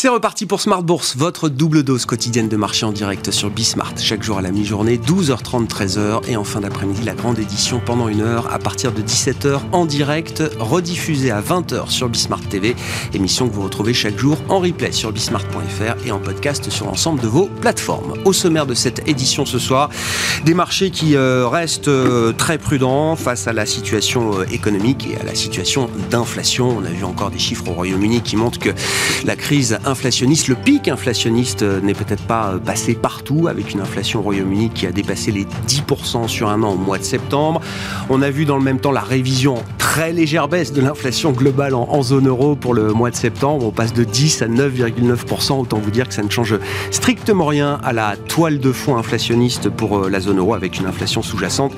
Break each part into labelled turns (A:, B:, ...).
A: C'est reparti pour Smart Bourse, votre double dose quotidienne de marché en direct sur Bismart. Chaque jour à la mi-journée, 12h30, 13h. Et en fin d'après-midi, la grande édition pendant une heure à partir de 17h en direct, rediffusée à 20h sur Bismart TV. Émission que vous retrouvez chaque jour en replay sur bismart.fr et en podcast sur l'ensemble de vos plateformes. Au sommaire de cette édition ce soir, des marchés qui euh, restent euh, très prudents face à la situation euh, économique et à la situation d'inflation. On a vu encore des chiffres au Royaume-Uni qui montrent que la crise inflationniste. Le pic inflationniste euh, n'est peut-être pas euh, passé partout avec une inflation au Royaume-Uni qui a dépassé les 10% sur un an au mois de septembre. On a vu dans le même temps la révision très légère baisse de l'inflation globale en, zone euro pour le mois de septembre. On passe de 10 à 9,9%. Autant vous dire que ça ne change strictement rien à la toile de fond inflationniste pour euh, la zone euro avec une inflation sous-jacente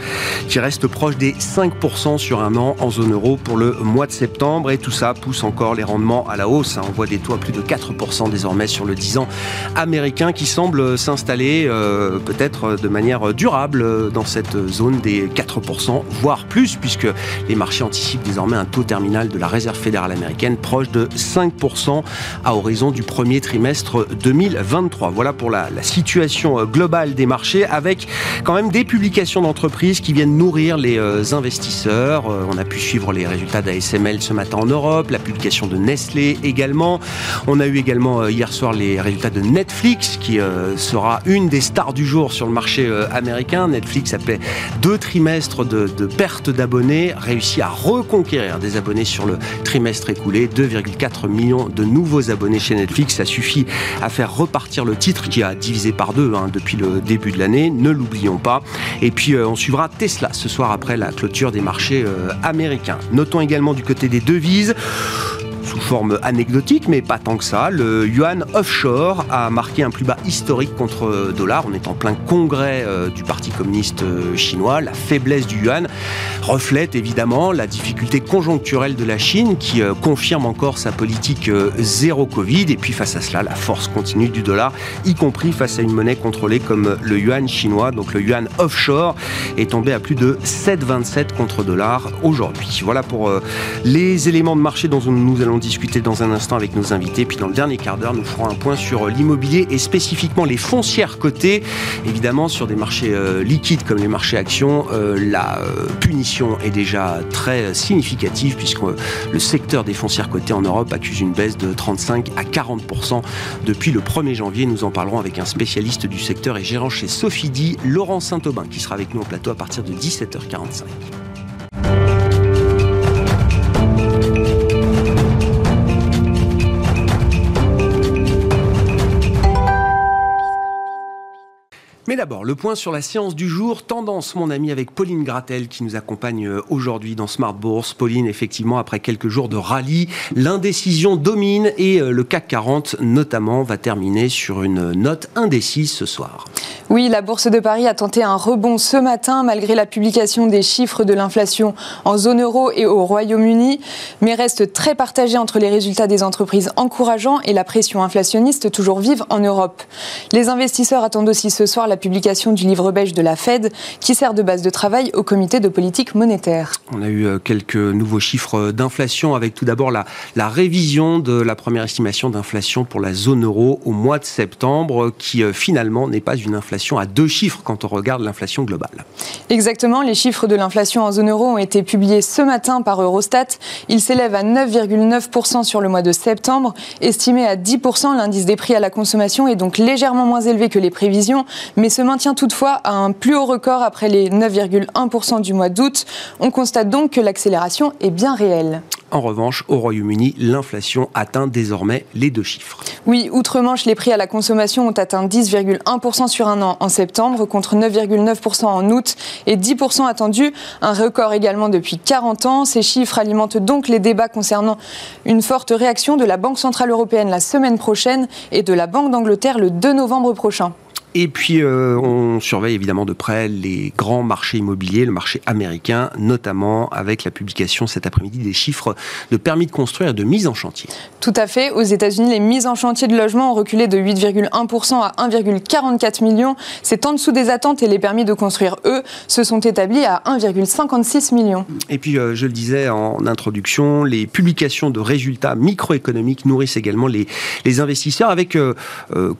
A: qui reste proche des 5% sur un an en zone euro pour le mois de septembre. Et tout ça pousse encore les rendements à la hausse. On voit des taux à plus de 4% désormais sur le 10 ans américain qui semble s'installer euh, peut-être de manière durable dans cette zone des 4%, voire plus, puisque les marchés anticipent désormais un taux terminal de la Réserve fédérale américaine proche de 5% à horizon du premier trimestre 2023. Voilà pour la, la situation globale des marchés, avec quand même des publications d'entreprises qui viennent nourrir les euh, investisseurs. Euh, on a pu suivre les résultats d'ASML ce matin en Europe, la publication de Nestlé également. On a eu également euh, hier soir les résultats de Netflix, qui euh, sera une des stars du jour sur le marché euh, américain. Netflix après deux trimestres de, perte d'abonnés, réussi à reconquérir des abonnés sur le trimestre écoulé. 2,4 millions de nouveaux abonnés chez Netflix. Ça suffit à faire repartir le titre qui a divisé par deux hein, depuis le début de l'année. Ne l'oublions pas. Et puis on suivra Tesla ce soir après la clôture des marchés américains. Notons également du côté des devises forme anecdotique, mais pas tant que ça. Le yuan offshore a marqué un plus bas historique contre dollar. On est en plein congrès euh, du Parti communiste euh, chinois. La faiblesse du yuan reflète évidemment la difficulté conjoncturelle de la Chine qui euh, confirme encore sa politique zéro Covid. Et puis face à cela, la force continue du dollar, y compris face à une monnaie contrôlée comme le yuan chinois. Donc le yuan offshore est tombé à plus de 7,27 contre dollar aujourd'hui. Voilà pour les éléments de marché dont nous allons discuter dans un instant avec nos invités. Puis dans le dernier quart d'heure, nous ferons un point sur l'immobilier et spécifiquement les foncières cotées. Évidemment, sur des marchés euh, liquides comme les marchés actions, euh, la euh, punition est déjà très significative puisque le secteur des foncières cotées en Europe accuse une baisse de 35 à 40 depuis le 1er janvier. Nous en parlerons avec un spécialiste du secteur et gérant chez Sophie Laurent Saint-Aubin, qui sera avec nous au plateau à partir de 17h45. Mais d'abord, le point sur la séance du jour, tendance, mon ami, avec Pauline Gratel qui nous accompagne euh, aujourd'hui dans Smart Bourse. Pauline, effectivement, après quelques jours de rallye, l'indécision domine et euh, le CAC 40, notamment, va terminer sur une note indécise ce soir.
B: Oui, la Bourse de Paris a tenté un rebond ce matin malgré la publication des chiffres de l'inflation en zone euro et au Royaume-Uni, mais reste très partagée entre les résultats des entreprises encourageants et la pression inflationniste toujours vive en Europe. Les investisseurs attendent aussi ce soir la publication du livre belge de la Fed qui sert de base de travail au comité de politique monétaire.
A: On a eu euh, quelques nouveaux chiffres d'inflation avec tout d'abord la, la révision de la première estimation d'inflation pour la zone euro au mois de septembre qui euh, finalement n'est pas une inflation à deux chiffres quand on regarde l'inflation globale.
B: Exactement, les chiffres de l'inflation en zone euro ont été publiés ce matin par Eurostat. Ils s'élèvent à 9,9% sur le mois de septembre. Estimé à 10%, l'indice des prix à la consommation est donc légèrement moins élevé que les prévisions, mais se maintient toutefois à un plus haut record après les 9,1% du mois d'août. On constate donc que l'accélération est bien réelle.
A: En revanche, au Royaume-Uni, l'inflation atteint désormais les deux chiffres.
B: Oui, outre-Manche, les prix à la consommation ont atteint 10,1% sur un an en septembre contre 9,9% en août et 10% attendu, un record également depuis 40 ans. Ces chiffres alimentent donc les débats concernant une forte réaction de la Banque Centrale Européenne la semaine prochaine et de la Banque d'Angleterre le 2 novembre prochain.
A: Et puis, euh, on surveille évidemment de près les grands marchés immobiliers, le marché américain, notamment avec la publication cet après-midi des chiffres de permis de construire et de mise en chantier.
B: Tout à fait. Aux États-Unis, les mises en chantier de logement ont reculé de 8,1% à 1,44 million. C'est en dessous des attentes et les permis de construire, eux, se sont établis à 1,56 million.
A: Et puis, euh, je le disais en introduction, les publications de résultats microéconomiques nourrissent également les, les investisseurs avec euh,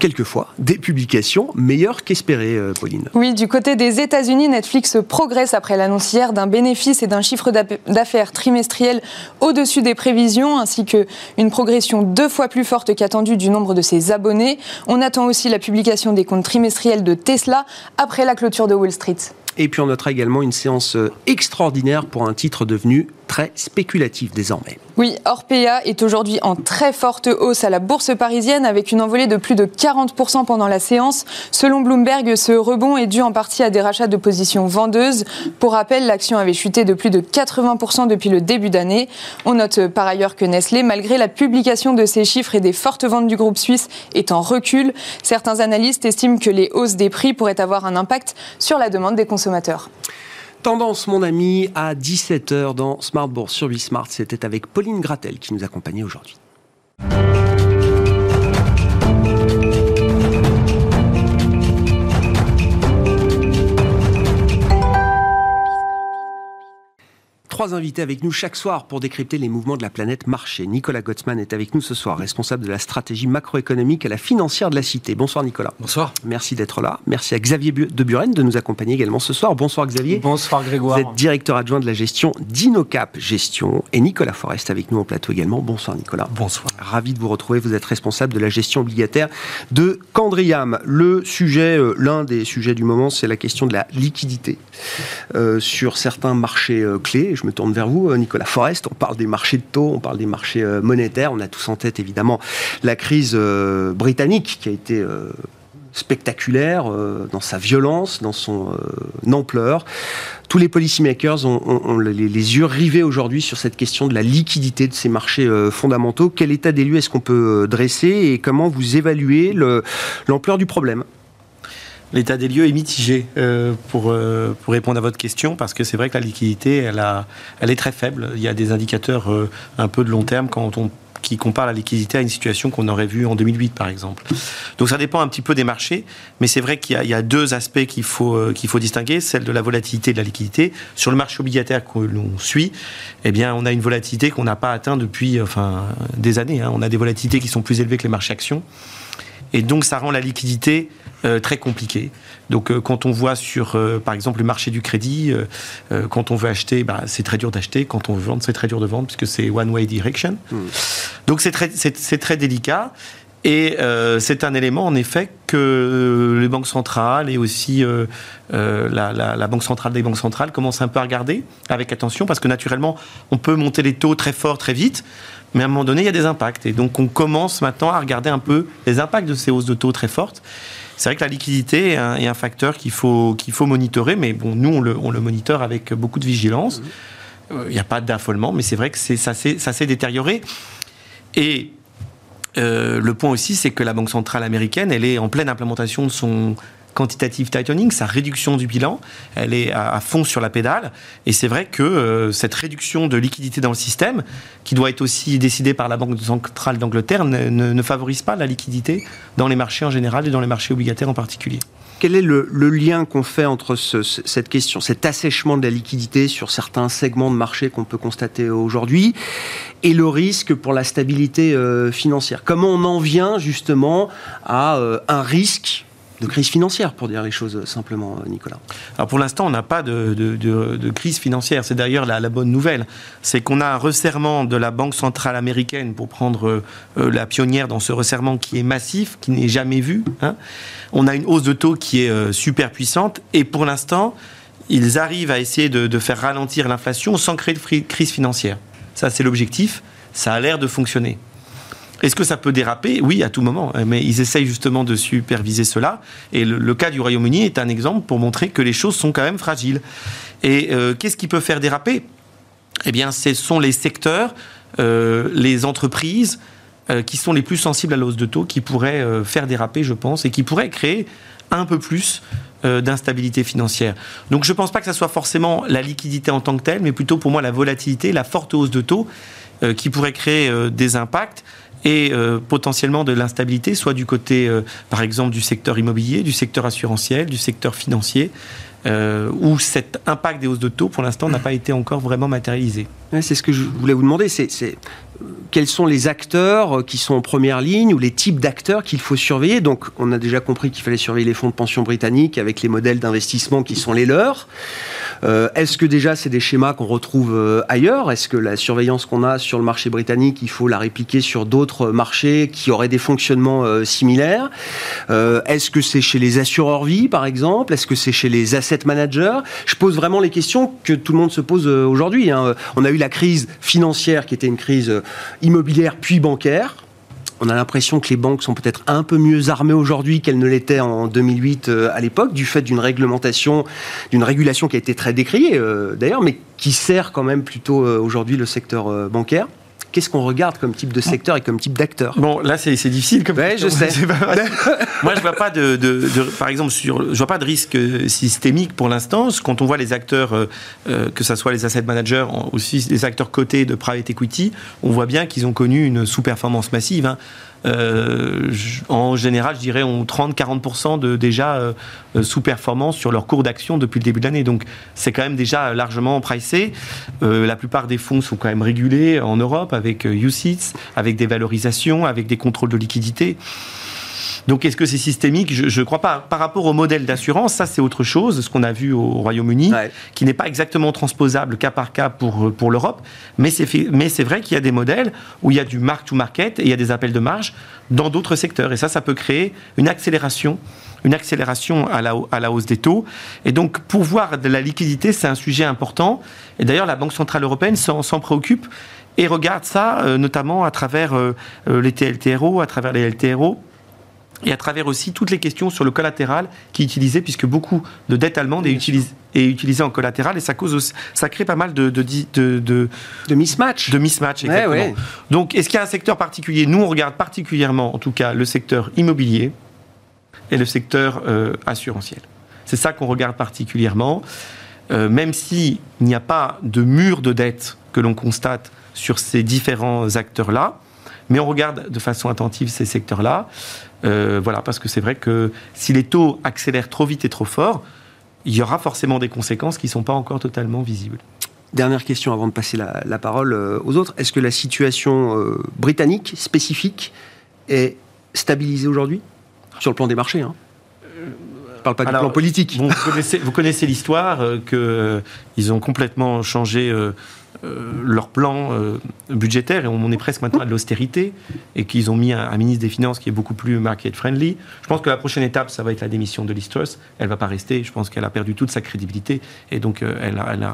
A: quelquefois des publications meilleur qu'espéré, euh, Pauline.
B: Oui, du côté des États-Unis, Netflix progresse après l'annonce hier d'un bénéfice et d'un chiffre d'affaires trimestriel au-dessus des prévisions, ainsi qu'une progression deux fois plus forte qu'attendue du nombre de ses abonnés. On attend aussi la publication des comptes trimestriels de Tesla après la clôture de Wall Street.
A: Et puis on notera également une séance euh, extraordinaire pour un titre devenu très spéculatif désormais.
B: Oui, Orpea est aujourd'hui en très forte hausse à la bourse parisienne avec une envolée de plus de 40% pendant la séance. Selon Bloomberg, ce rebond est dû en partie à des rachats de positions vendeuses. Pour rappel, l'action avait chuté de plus de 80% depuis le début d'année. On note par ailleurs que Nestlé, malgré la publication de ces chiffres et des fortes ventes du groupe suisse, est en recul. Certains analystes estiment que les hausses des prix pourraient avoir un impact sur la demande des consommateurs.
A: Tendance, mon ami, à 17h dans Smart Bourse sur Bismart. C'était avec Pauline Gratel qui nous accompagnait aujourd'hui. Trois invités avec nous chaque soir pour décrypter les mouvements de la planète marché. Nicolas Gottsman est avec nous ce soir, responsable de la stratégie macroéconomique à la financière de la Cité. Bonsoir Nicolas.
C: Bonsoir.
A: Merci d'être là. Merci à Xavier de Buren de nous accompagner également ce soir. Bonsoir Xavier.
C: Bonsoir Grégoire.
A: Vous êtes directeur adjoint de la gestion d'Inocap Gestion et Nicolas Forest avec nous en plateau également. Bonsoir Nicolas.
C: Bonsoir.
A: Ravi de vous retrouver. Vous êtes responsable de la gestion obligataire de Candriam. Le sujet, euh, l'un des sujets du moment, c'est la question de la liquidité euh, sur certains marchés euh, clés. Je me tourne vers vous, euh, Nicolas Forest. On parle des marchés de taux, on parle des marchés euh, monétaires. On a tous en tête, évidemment, la crise euh, britannique qui a été spectaculaire dans sa violence, dans son ampleur. Tous les policymakers ont, les, yeux rivés aujourd'hui sur cette question de la liquidité de ces marchés fondamentaux. Quel état des lieux est-ce qu'on peut dresser et comment vous évaluez l'ampleur du problème?
C: L'état des lieux est mitigé euh, pour, euh, pour répondre à votre question, parce que c'est vrai que la liquidité, elle, a, elle est très faible. Il y a des indicateurs euh, un peu de long terme quand on qui compare la liquidité à une situation qu'on aurait vue en 2008, par exemple. Donc ça dépend un petit peu des marchés, mais c'est vrai qu'il y, a deux aspects qu'il faut, faut distinguer, celle de la volatilité de la liquidité. Sur le marché obligataire que l'on suit, eh bien, on a une volatilité qu'on n'a pas atteint depuis enfin, des années. Hein. On a des volatilités qui sont plus élevées que les marchés actions. Et donc ça rend la liquidité très compliqué. Donc euh, quand on voit sur, euh, par exemple, le marché du crédit, quand on veut acheter, bah, c'est très dur d'acheter. Quand on veut vendre, c'est très dur de vendre, puisque c'est one-way direction. Hmm. Donc c'est très, très délicat. Et c'est un élément, en effet, que les banques centrales et aussi la, la, Banque centrale des banques centrales commencent un peu à regarder avec attention, parce que naturellement, on peut monter les taux très fort, très vite, mais à un moment donné, il y a des impacts. Et donc, on commence maintenant à regarder un peu les impacts de ces hausses de taux très fortes. C'est vrai que la liquidité est un, facteur qu'il faut, qu'il faut monitorer, mais bon, nous, on le, on le monitore avec beaucoup de vigilance. Euh, il n'y a pas d'affolement, mais c'est vrai que c'est, ça, s'est, ça s'est détérioré. Et euh, le point aussi, c'est que la Banque centrale américaine, elle est en pleine implémentation de son quantitative tightening, sa réduction du bilan, elle est à, fond sur la pédale. Et c'est vrai que euh, cette réduction de liquidité dans le système, qui doit être aussi décidée par la Banque centrale d'Angleterre, ne, favorise pas la liquidité dans les marchés en général et dans les marchés obligataires en particulier.
A: Quel est le, lien qu'on fait entre cette question, cet assèchement de la liquidité sur certains segments de marché qu'on peut constater aujourd'hui, et le risque pour la stabilité euh, financière? Comment on en vient justement à euh, un risque de crise financière, pour dire les choses simplement, Nicolas
C: Alors pour l'instant, on n'a pas de, crise financière. C'est d'ailleurs la, bonne nouvelle. C'est qu'on a un resserrement de la Banque centrale américaine pour prendre euh, la pionnière dans ce resserrement qui est massif, qui n'est jamais vu. Hein. On a une hausse de taux qui est euh, super puissante et pour l'instant, ils arrivent à essayer de faire ralentir l'inflation sans créer de crise financière. Ça, c'est l'objectif. Ça a l'air de fonctionner. Est-ce que ça peut déraper? Oui, à tout moment. Mais ils essayent justement de superviser cela. Et le, cas du Royaume-Uni est un exemple pour montrer que les choses sont quand même fragiles. Et euh, qu'est-ce qui peut faire déraper? Eh bien, ce sont les secteurs, euh, les entreprises euh, qui sont les plus sensibles à l'hausse de taux, qui pourraient faire déraper, je pense, et qui pourraient créer un peu plus d'instabilité financière. Donc je ne pense pas que ce soit forcément la liquidité en tant que telle, mais plutôt pour moi la volatilité, la forte hausse de taux qui pourrait créer des impacts et potentiellement de l'instabilité, soit du côté, par exemple, du secteur immobilier, du secteur assurantiel, du secteur financier, où cet impact des hausses de taux, pour l'instant, n'a pas été encore vraiment matérialisé.
A: c'est ce que je voulais vous demander. C'est quels sont les acteurs qui sont en première ligne ou les types d'acteurs qu'il faut surveiller. Donc, on a déjà compris qu'il fallait surveiller les fonds de pension britanniques avec les modèles d'investissement qui sont les leurs. Euh, est-ce que déjà c'est des schémas qu'on retrouve euh, ailleurs? Est-ce que la surveillance qu'on a sur le marché britannique, il faut la répliquer sur d'autres marchés qui auraient des fonctionnements euh, similaires? Est-ce que c'est chez les assureurs vie, par exemple? Est-ce que c'est chez les asset managers? Je pose vraiment les questions que tout le monde se pose aujourd'hui. Hein. On a eu la crise financière qui était une crise immobilière puis bancaire. On a l'impression que les banques sont peut-être un peu mieux armées aujourd'hui qu'elles ne l'étaient en 2008 euh, à l'époque, du fait d'une réglementation, d'une régulation qui a été très décriée euh, d'ailleurs, mais qui sert quand même plutôt euh, aujourd'hui le secteur bancaire qu'est-ce qu'on regarde comme type de secteur et comme type d'acteur?
C: Bon, là, c'est difficile comme
A: ouais, je sais.
C: Moi, je vois pas de, par exemple, sur, je vois pas de risque systémique pour l'instant. Quand on voit les acteurs, euh, euh, que ce soit les asset managers, aussi les acteurs cotés de private equity, on voit bien qu'ils ont connu une sous-performance massive. Hein. Euh, en général, je dirais, ont 30-40% de déjà euh, euh, sous-performance sur leur cours d'action depuis le début de l'année. Donc, c'est quand même déjà largement pricé. la plupart des fonds sont quand même régulés en Europe avec UCITS, avec des valorisations, avec des contrôles de liquidité. Donc est-ce que c'est systémique? Je ne crois pas. Par rapport au modèle d'assurance, ça c'est autre chose, ce qu'on a vu au Royaume-Uni, qui n'est pas exactement transposable cas par cas pour, pour l'Europe, mais c'est vrai qu'il y a des modèles où il y a du mark-to-market et il y a des appels de marge dans d'autres secteurs. Et ça, ça peut créer une accélération une accélération à la, à la hausse des taux. Et donc, pour voir de la liquidité, c'est un sujet important. Et d'ailleurs, la Banque Centrale Européenne s'en préoccupe et regarde ça, euh, notamment à travers euh, euh, les TLTRO, à travers les LTRO et à travers aussi toutes les questions sur le collatéral qui est utilisé, puisque beaucoup de dette allemande est utilisée, en collatéral, et ça, cause ça crée pas mal de, de, de,
A: de, mismatch.
C: De mismatch, exactement. Donc, est-ce qu'il y a un secteur particulier? Nous, on regarde particulièrement, en tout cas, le secteur immobilier et le secteur euh, assurantiel. C'est ça qu'on regarde particulièrement, euh, même s'il n'y a pas de mur de dette que l'on constate sur ces différents acteurs-là, mais on regarde de façon attentive ces secteurs-là. Euh, voilà, parce que c'est vrai que si les taux accélèrent trop vite et trop fort, il y aura forcément des conséquences qui ne sont pas encore totalement visibles.
A: Dernière question avant de passer la, parole euh, aux autres. Est-ce que la situation euh, britannique spécifique est stabilisée aujourd'hui? Sur le plan des marchés hein Je ne parle pas du plan politique.
C: vous connaissez, vous connaissez l'histoire qu'ils ont complètement changé euh, leur plan euh, budgétaire, et on est presque maintenant à de l'austérité, et qu'ils ont mis un, ministre des Finances qui est beaucoup plus market-friendly. Je pense que la prochaine étape, ça va être la démission de Liz Truss. Elle va pas rester, je pense qu'elle a perdu toute sa crédibilité, et donc euh, elle, elle,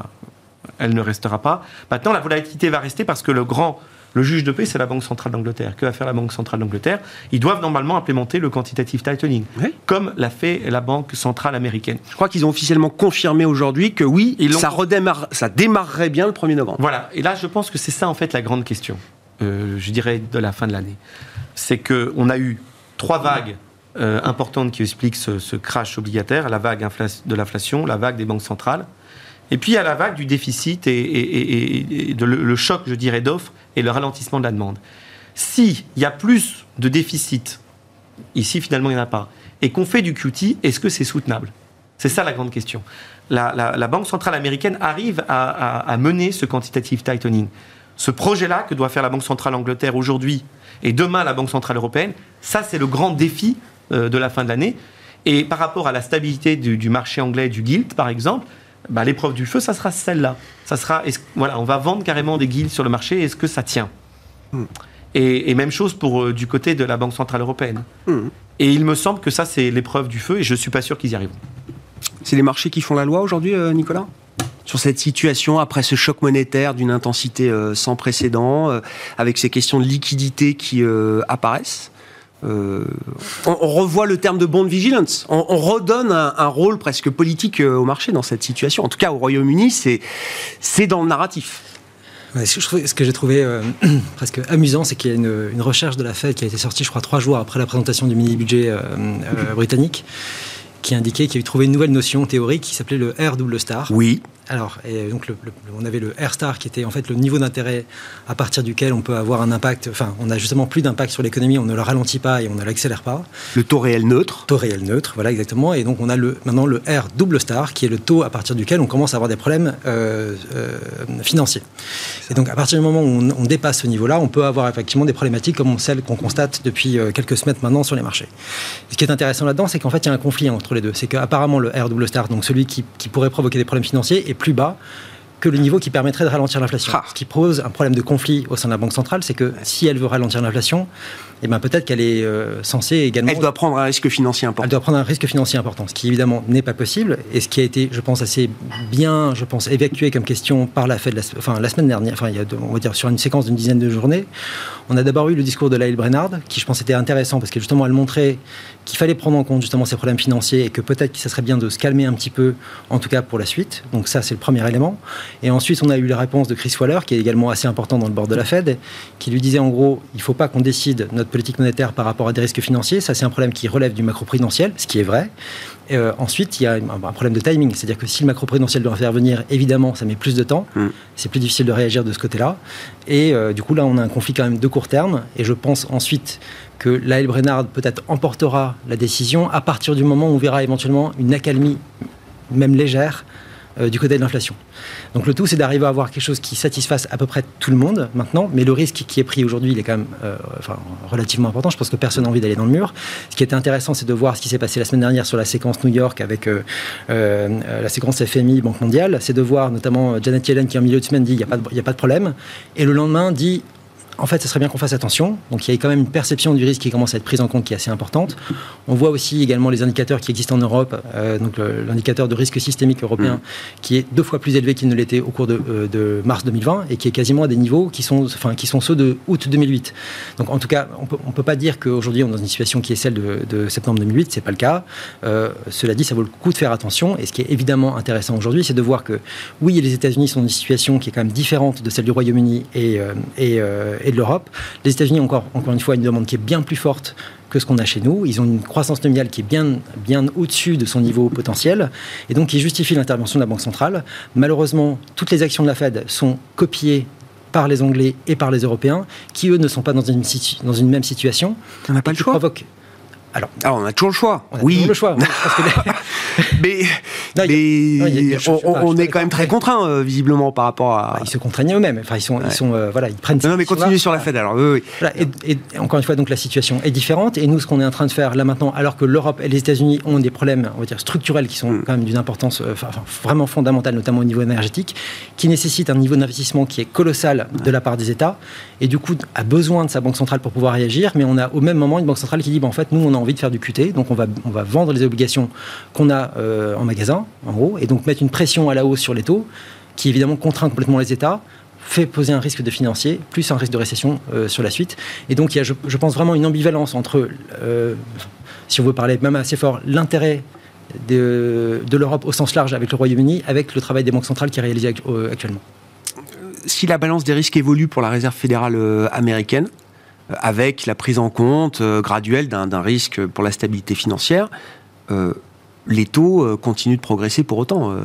C: elle ne restera pas. Maintenant, la volatilité va rester parce que le grand le juge de paix, c'est la Banque centrale d'Angleterre. Que va faire la Banque centrale d'Angleterre? Ils doivent normalement implémenter le quantitative tightening, comme l'a fait la Banque centrale américaine.
A: Je crois qu'ils ont officiellement confirmé aujourd'hui que oui, ça, redémarre, ça démarrerait bien le 1er novembre.
C: Voilà. Et là, je pense que c'est ça, en fait, la grande question, euh, je dirais, de la fin de l'année. C'est qu'on a eu trois vagues euh, importantes qui expliquent ce, crash obligataire, la vague de l'inflation, la vague des banques centrales, et puis il y a la vague du déficit et, le, choc, je dirais, d'offres et le ralentissement de la demande. S'il y a plus de déficit, ici finalement il n'y en a pas, et qu'on fait du QT, est-ce que c'est soutenable? C'est ça la grande question. La, Banque centrale américaine arrive à, mener ce quantitative tightening. Ce projet-là que doit faire la Banque centrale Angleterre aujourd'hui et demain la Banque centrale européenne, ça c'est le grand défi euh, de la fin de l'année. Et par rapport à la stabilité du, du marché anglais du gilt, par exemple, bah, l'épreuve du feu, ça sera celle-là. Ça sera, voilà, on va vendre carrément des guildes sur le marché. Est-ce que ça tient hmm. et, même chose pour euh, du côté de la Banque centrale européenne. Hmm. Et il me semble que ça, c'est l'épreuve du feu, et je suis pas sûr qu'ils y arriveront.
A: C'est les marchés qui font la loi aujourd'hui, euh, Nicolas? Sur cette situation après ce choc monétaire d'une intensité euh, sans précédent, avec ces questions de liquidité qui apparaissent euh, on, revoit le terme de bond vigilance. On, redonne un, rôle presque politique euh, au marché dans cette situation. En tout cas, au Royaume-Uni, c'est dans le narratif.
D: ce que j'ai trouvé euh, presque amusant, c'est qu'il y a une, recherche de la Fed qui a été sortie, je crois, trois jours après la présentation du mini-budget britannique, qui indiquait qu'il avait trouvé une nouvelle notion théorique qui s'appelait le R double star.
A: Oui.
D: Alors, et donc on avait le R star qui était en fait le niveau d'intérêt à partir duquel on peut avoir un impact. Enfin, on a justement plus d'impact sur l'économie, on ne le ralentit pas et on ne l'accélère pas.
A: Le taux réel neutre.
D: Taux réel neutre, voilà exactement. Et donc on a le, maintenant le R double star qui est le taux à partir duquel on commence à avoir des problèmes euh, euh, financiers. Et donc à partir du moment où on, dépasse ce niveau-là, on peut avoir effectivement des problématiques comme celles qu'on constate depuis euh, quelques semaines maintenant sur les marchés. ce qui est intéressant là-dedans, c'est qu'en fait il y a un conflit entre les deux. C'est qu'apparemment le R double star, donc celui qui, qui pourrait provoquer des problèmes financiers, plus bas que le niveau qui permettrait de ralentir l'inflation.
A: Ah.
D: Ce qui pose un problème de conflit au sein de la Banque centrale, c'est que si elle veut ralentir l'inflation, eh ben peut-être qu'elle est euh, censée également...
A: Elle doit prendre un risque financier important.
D: Elle doit prendre un risque financier important, ce qui évidemment n'est pas possible, et ce qui a été, je pense, assez bien, je pense, évacué comme question par la Fed la, enfin, la semaine dernière, enfin, il y a, on va dire, sur une séquence d'une dizaine de journées. On a d'abord eu le discours de Laïl Brennard, qui je pense était intéressant, parce que justement, elle montrait qu'il fallait prendre en compte justement ces problèmes financiers, et que peut-être que ça serait bien de se calmer un petit peu, en tout cas pour la suite. Donc ça, c'est le premier élément. Et ensuite, on a eu la réponse de Chris Waller, qui est également assez important dans le bord de la Fed, qui lui disait en gros, il ne faut pas qu'on décide notre politique monétaire par rapport à des risques financiers. Ça, c'est un problème qui relève du macro-prudentiel, ce qui est vrai. Euh, ensuite, il y a un, problème de timing, c'est-à-dire que si le macro-prudentiel doit faire venir, évidemment, ça met plus de temps. Mm. C'est plus difficile de réagir de ce côté-là. Et euh, du coup, là, on a un conflit quand même de court terme. Et je pense ensuite que l'AL Brennard peut-être emportera la décision à partir du moment où on verra éventuellement une accalmie, même légère, euh, du côté de l'inflation. Donc le tout, c'est d'arriver à avoir quelque chose qui satisfasse à peu près tout le monde maintenant, mais le risque qui est pris aujourd'hui, il est quand même euh, enfin, relativement important. Je pense que personne n'a envie d'aller dans le mur. Ce qui était intéressant, c'est de voir ce qui s'est passé la semaine dernière sur la séquence New York avec euh, la séquence FMI, Banque mondiale. C'est de voir notamment Janet Yellen qui en milieu de semaine dit il n'y a, a, pas de problème, et le lendemain dit en fait, ce serait bien qu'on fasse attention. Donc, il y a quand même une perception du risque qui commence à être prise en compte qui est assez importante. On voit aussi également les indicateurs qui existent en Europe, euh, donc l'indicateur de risque systémique européen, mm. qui est deux fois plus élevé qu'il ne l'était au cours euh, de, mars 2020 et qui est quasiment à des niveaux qui sont, enfin, qui sont ceux de août 2008. Donc, en tout cas, on peut, ne peut pas dire qu'aujourd'hui on est dans une situation qui est celle de, septembre 2008. C'est pas le cas. Euh, cela dit, ça vaut le coup de faire attention. Et ce qui est évidemment intéressant aujourd'hui, c'est de voir que oui, les États-Unis sont dans une situation qui est quand même différente de celle du Royaume-Uni et, et et de l'Europe. Les États-Unis, encore, encore une fois, une demande qui est bien plus forte que ce qu'on a chez nous. Ils ont une croissance nominale qui est bien, bien au-dessus de son niveau potentiel et donc qui justifie l'intervention de la Banque centrale. Malheureusement, toutes les actions de la Fed sont copiées par les Anglais et par les Européens, qui eux ne sont pas dans une, dans une même situation.
A: On n'a pas le choix. Alors, on a toujours le choix.
D: On a
A: oui.
D: Toujours le choix.
A: mais, on, est quand même très contraint, euh, visiblement, par rapport à.
D: Bah, ils se contraignent eux-mêmes. Enfin, ils sont, ils sont, euh, voilà, ils prennent.
A: Non, mais continuez sur la Fed alors. Oui,
D: et, encore une fois, donc la situation est différente. Et nous, ce qu'on est en train de faire là maintenant, alors que l'Europe et les États-Unis ont des problèmes, on va dire structurels, qui sont mm. quand même d'une importance euh, vraiment fondamentale, notamment au niveau énergétique, qui nécessitent un niveau d'investissement qui est colossal de la part des États, et du coup a besoin de sa banque centrale pour pouvoir réagir. Mais on a au même moment une banque centrale qui dit, bah, en fait, nous, on a envie de faire du QT, donc on va, on va vendre les obligations qu'on a euh, en magasin, en gros, et donc mettre une pression à la hausse sur les taux, qui évidemment contraint complètement les États, fait poser un risque de financier, plus un risque de récession euh, sur la suite. Et donc il y a, je, pense, vraiment une ambivalence entre, euh, si on veut parler même assez fort, l'intérêt de, de l'Europe au sens large avec le Royaume-Uni, avec le travail des banques centrales qui est réalisé actuellement.
A: Si la balance des risques évolue pour la Réserve fédérale américaine, avec la prise en compte euh, graduelle d'un risque pour la stabilité financière. Euh, les taux euh, continuent de progresser pour autant,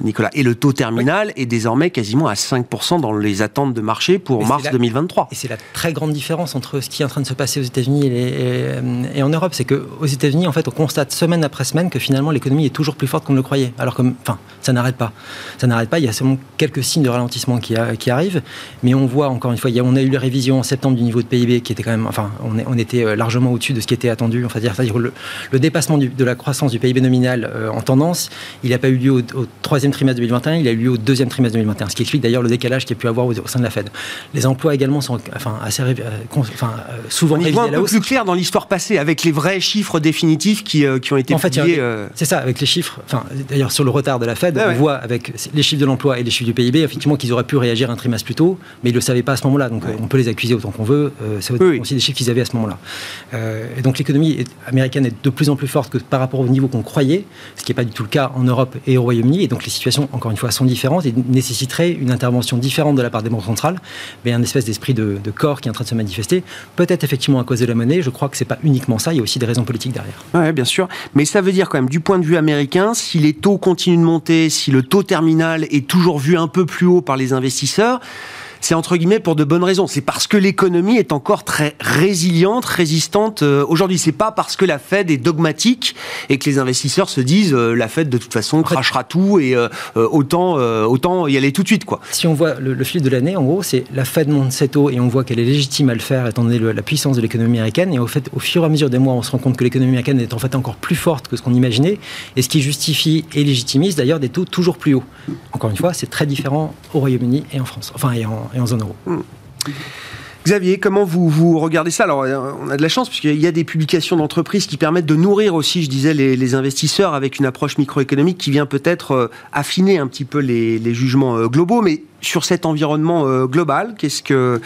A: Nicolas. Et le taux terminal est désormais quasiment à 5% dans les attentes de marché pour mars 2023.
D: Et c'est la très grande différence entre ce qui est en train de se passer aux États-Unis et, en Europe. C'est qu'aux États-Unis, en fait, on constate semaine après semaine que finalement l'économie est toujours plus forte qu'on ne le croyait. Alors que, enfin, ça n'arrête pas. Ça n'arrête pas. Il y a seulement quelques signes de ralentissement qui, qui arrivent. Mais on voit, encore une fois, il y a, on a eu la révision en septembre du niveau de PIB qui était quand même, enfin, on, est, on était euh, largement au-dessus de ce qui était attendu. Enfin, c'est-à-dire le, le, dépassement de la croissance du PIB nominal euh, en tendance, il n'a pas eu lieu au, troisième trimestre 2021, il a eu lieu au deuxième trimestre 2021. Ce qui explique d'ailleurs le décalage qu'il y a pu avoir au, sein de la Fed. Les emplois également sont enfin, assez, euh, enfin, souvent
A: on
D: révisés
A: un peu plus clair dans l'histoire passée avec les vrais chiffres définitifs qui, qui ont été en publiés.
D: C'est ça, avec les chiffres. Enfin, d'ailleurs sur le retard de la Fed, on voit avec les chiffres de l'emploi et les chiffres du PIB, effectivement, qu'ils auraient pu réagir un trimestre plus tôt, mais ils ne le savaient pas à ce moment-là. Donc, on peut les accuser autant qu'on veut. Euh, c'est aussi des chiffres qu'ils avaient à ce moment-là. Euh, et donc, l'économie américaine est de plus en plus forte que par rapport au niveau qu'on croyait, ce qui n'est pas du tout le cas en Europe et au Royaume-Uni. Et donc les situations, encore une fois, sont différentes et nécessiteraient une intervention différente de la part des banques centrales, mais un espèce d'esprit de, corps qui est en train de se manifester. Peut-être effectivement à cause de la monnaie, je crois que ce n'est pas uniquement ça, il y a aussi des raisons politiques derrière.
A: Oui, bien sûr. Mais ça veut dire quand même, du point de vue américain, si les taux continuent de monter, si le taux terminal est toujours vu un peu plus haut par les investisseurs, c'est entre guillemets pour de bonnes raisons. C'est parce que l'économie est encore très résiliente, résistante euh, aujourd'hui. C'est pas parce que la Fed est dogmatique et que les investisseurs se disent euh, la Fed de toute façon crachera tout et euh, autant autant y aller tout de suite quoi.
D: Si on voit le, fil de l'année, en gros, c'est la Fed monte cette eau et on voit qu'elle est légitime à le faire étant donné la puissance de l'économie américaine. Et au fait, au fur et à mesure des mois, on se rend compte que l'économie américaine est en fait encore plus forte que ce qu'on imaginait et ce qui justifie et légitimise d'ailleurs des taux toujours plus hauts. Encore une fois, c'est très différent au Royaume-Uni et en France, enfin et en, et en zone euro. Hmm.
A: Xavier, comment vous, vous regardez ça? Alors, euh, on a de la chance puisqu'il y a des publications d'entreprises qui permettent de nourrir aussi, je disais, les, investisseurs avec une approche microéconomique qui vient peut-être euh, affiner un petit peu les, jugements euh, globaux. Mais sur cet environnement global, qu'est-ce que,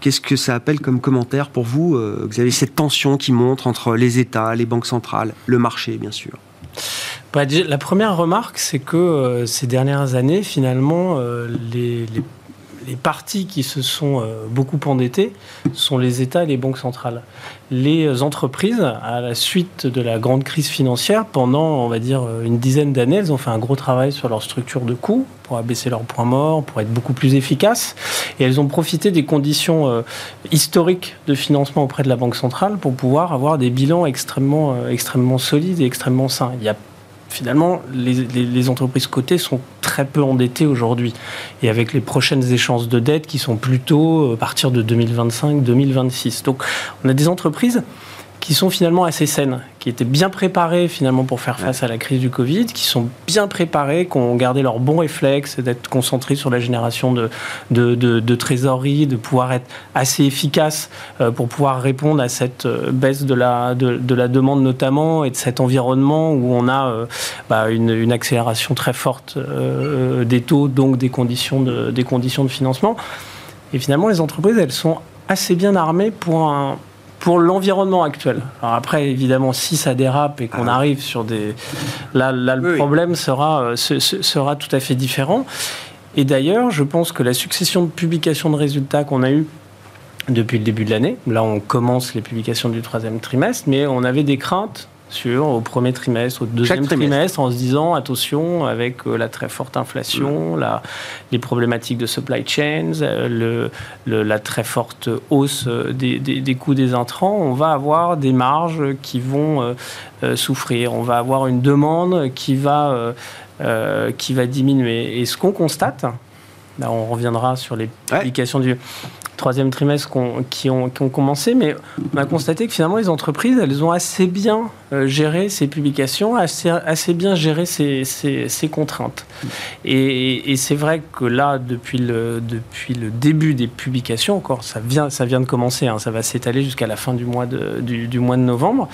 A: qu'est-ce que ça appelle comme commentaire pour vous, Xavier, cette tension qui montre entre les États, les banques centrales, le marché, bien sûr?
E: Bah, La première remarque, c'est que ces dernières années, finalement, les, les les parties qui se sont euh, beaucoup endettées sont les États et les banques centrales. Les entreprises, à la suite de la grande crise financière, pendant, on va dire, une dizaine d'années, elles ont fait un gros travail sur leur structure de coûts pour abaisser leurs points morts, pour être beaucoup plus efficaces. Et elles ont profité des conditions euh, historiques de financement auprès de la Banque centrale pour pouvoir avoir des bilans extrêmement, euh, extrêmement solides et extrêmement sains. Finalement, les, entreprises cotées sont très peu endettées aujourd'hui. Et avec les prochaines échéances de dette qui sont plutôt euh, à partir de 2025-2026. Donc, on a des entreprises qui sont finalement assez saines, qui étaient bien préparées finalement pour faire face à la crise du Covid, qui sont bien préparées, qui ont gardé leur bon réflexe d'être concentrés sur la génération de, de, de, trésorerie, de pouvoir être assez efficaces euh, pour pouvoir répondre à cette euh, baisse de la, de, la demande notamment et de cet environnement où on a euh, bah, une, une, accélération très forte des taux, donc des conditions de, des conditions de financement. Et finalement, les entreprises, elles sont assez bien armées pour un, pour l'environnement actuel. Alors après, évidemment, si ça dérape et qu'on ah. arrive sur des... Là, le problème Sera, euh, sera tout à fait différent. Et d'ailleurs, je pense que la succession de publications de résultats qu'on a eues depuis le début de l'année, là on commence les publications du troisième trimestre, mais on avait des craintes sur au premier trimestre, au deuxième trimestre. en se disant attention avec euh, la très forte inflation, mm. la, les problématiques de supply chains, euh, le, la très forte hausse euh, des, des, coûts des intrants, on va avoir des marges qui vont souffrir, on va avoir une demande qui va, qui va diminuer. Et ce qu'on constate, là on reviendra sur les publications du troisième trimestre qui, ont, qui, ont, commencé, mais on a constaté que finalement les entreprises, elles ont assez bien euh, géré ces publications, assez, assez bien géré ces, ces, contraintes. Et, c'est vrai que là, depuis le, depuis le début des publications, encore, ça vient, ça vient de commencer, hein, ça va s'étaler jusqu'à la fin du mois de, du, du mois de novembre,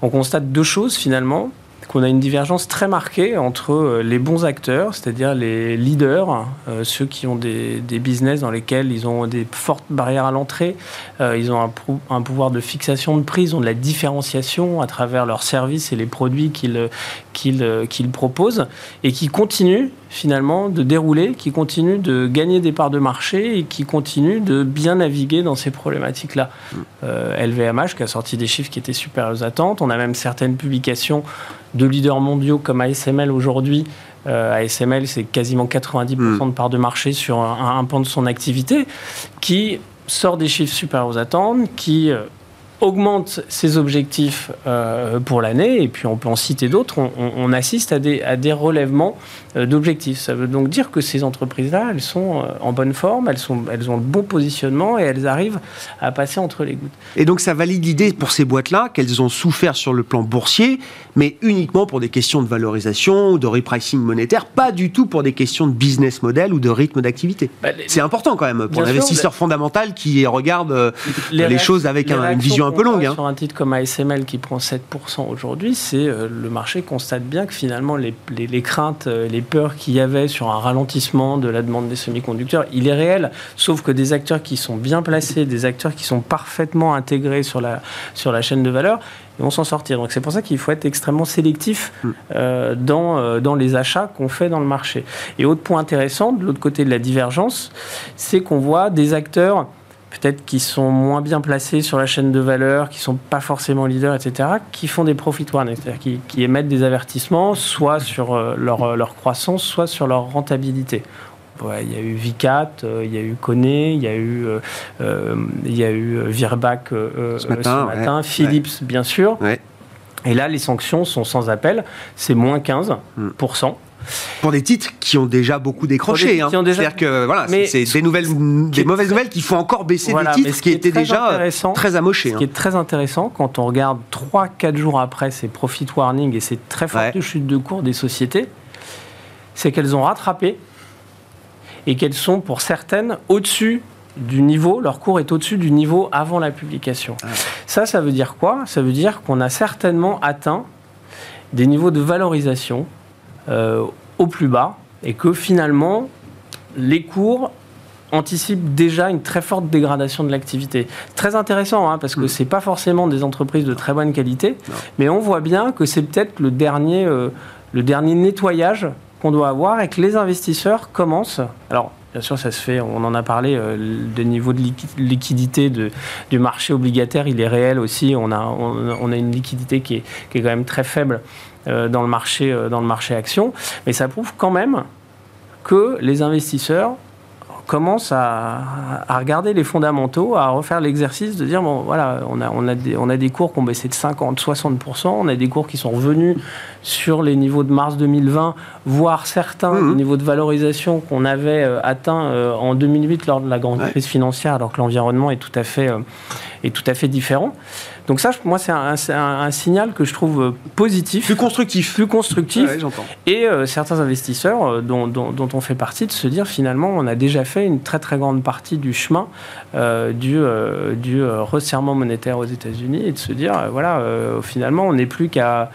E: on constate deux choses finalement qu'on a une divergence très marquée entre euh, les bons acteurs, c'est-à-dire les leaders, euh, ceux qui ont des, business dans lesquels ils ont des fortes barrières à l'entrée, euh, ils ont un, pouvoir de fixation de prix, ils ont de la différenciation à travers leurs services et les produits qu'ils qu'ils proposent, et qui continuent finalement de dérouler, qui continuent de gagner des parts de marché et qui continuent de bien naviguer dans ces problématiques-là. LVMH qui a sorti des chiffres qui étaient super aux attentes, on a même certaines publications de leaders mondiaux comme ASML aujourd'hui. Euh, ASML, c'est quasiment 90% hmm. de part de marché sur un, un, pan de son activité, qui sort des chiffres super aux attentes, qui euh, augmente ses objectifs euh, pour l'année, et puis on peut en citer d'autres, on, assiste à des, à des relèvements euh, d'objectifs. Ça veut donc dire que ces entreprises-là, elles sont euh, en bonne forme, elles, sont, elles ont le bon positionnement et elles arrivent à passer entre les gouttes.
A: Et donc ça valide l'idée pour ces boîtes-là qu'elles ont souffert sur le plan boursier, mais uniquement pour des questions de valorisation ou de repricing monétaire, pas du tout pour des questions de business model ou de rythme d'activité. Bah, c'est important quand même pour l'investisseur fondamental qui regarde les, choses avec une vision un peu longue. Hein.
E: Sur un titre comme ASML qui prend 7% aujourd'hui, c'est le marché constate bien que finalement les, les, craintes, les peurs qu'il y avait sur un ralentissement de la demande des semi-conducteurs, il est réel. Sauf que des acteurs qui sont bien placés, des acteurs qui sont parfaitement intégrés sur la, sur la chaîne de valeur, vont s'en sortir. Donc c'est pour ça qu'il faut être extrêmement sélectif hmm. euh, dans, euh, dans les achats qu'on fait dans le marché. Et autre point intéressant, de l'autre côté de la divergence, c'est qu'on voit des acteurs peut-être qui sont moins bien placés sur la chaîne de valeur, qui sont pas forcément leaders, etc., qui font des profit warnings, c'est-à-dire qui, qui, émettent des avertissements, soit sur euh, leur, leur croissance, soit sur leur rentabilité il y a eu Vicat, euh, il y a eu Kone, il y a eu, euh, euh, il y a eu Virbac ce matin, Philips bien sûr. Et là, les sanctions sont sans appel, c'est moins 15%. Hmm.
A: Pour des titres qui ont déjà beaucoup décroché. Hein. C'est-à-dire que voilà, c'est des, nouvelles, des mauvaises nouvelles qui font encore baisser des titres qui, étaient déjà très amochés.
E: Ce qui hein. est très intéressant quand on regarde 3-4 jours après ces profit warnings et ces très fortes chutes de cours des sociétés, c'est qu'elles ont rattrapé et qu'elles sont pour certaines au-dessus du niveau, leur cours est au-dessus du niveau avant la publication. Ah. Ça, ça veut dire quoi? Ça veut dire qu'on a certainement atteint des niveaux de valorisation euh, au plus bas et que finalement, les cours anticipent déjà une très forte dégradation de l'activité. Très intéressant, hein, parce que mm. ce n'est pas forcément des entreprises de très bonne qualité, mais on voit bien que c'est peut-être le dernier, euh, le dernier nettoyage qu'on doit avoir et que les investisseurs commencent. Alors, Bien sûr, ça se fait, on en a parlé, euh, le niveau de liquidité de, du marché obligataire, il est réel aussi. On a, on, a une liquidité qui est, qui est, quand même très faible euh, dans, le marché, euh, dans le marché action. Mais ça prouve quand même que les investisseurs commence à, regarder les fondamentaux, à refaire l'exercice de dire bon voilà, on a, on a, des, on a des cours qui ont baissé de 50, 60%, on a des cours qui sont revenus sur les niveaux de mars 2020, voire certains mmh. niveaux de valorisation qu'on avait euh, atteints euh, en 2008 lors de la grande crise financière, alors que l'environnement est tout à fait, euh, est tout à fait différent. Donc ça, moi, c'est un, signal que je trouve euh, positif.
A: Plus constructif.
E: Plus constructif. et euh, certains investisseurs euh, dont, on fait partie de se dire finalement, on a déjà fait une très très grande partie du chemin du, du resserrement monétaire aux États-Unis et de se dire, voilà, finalement, on n'est plus qu'à...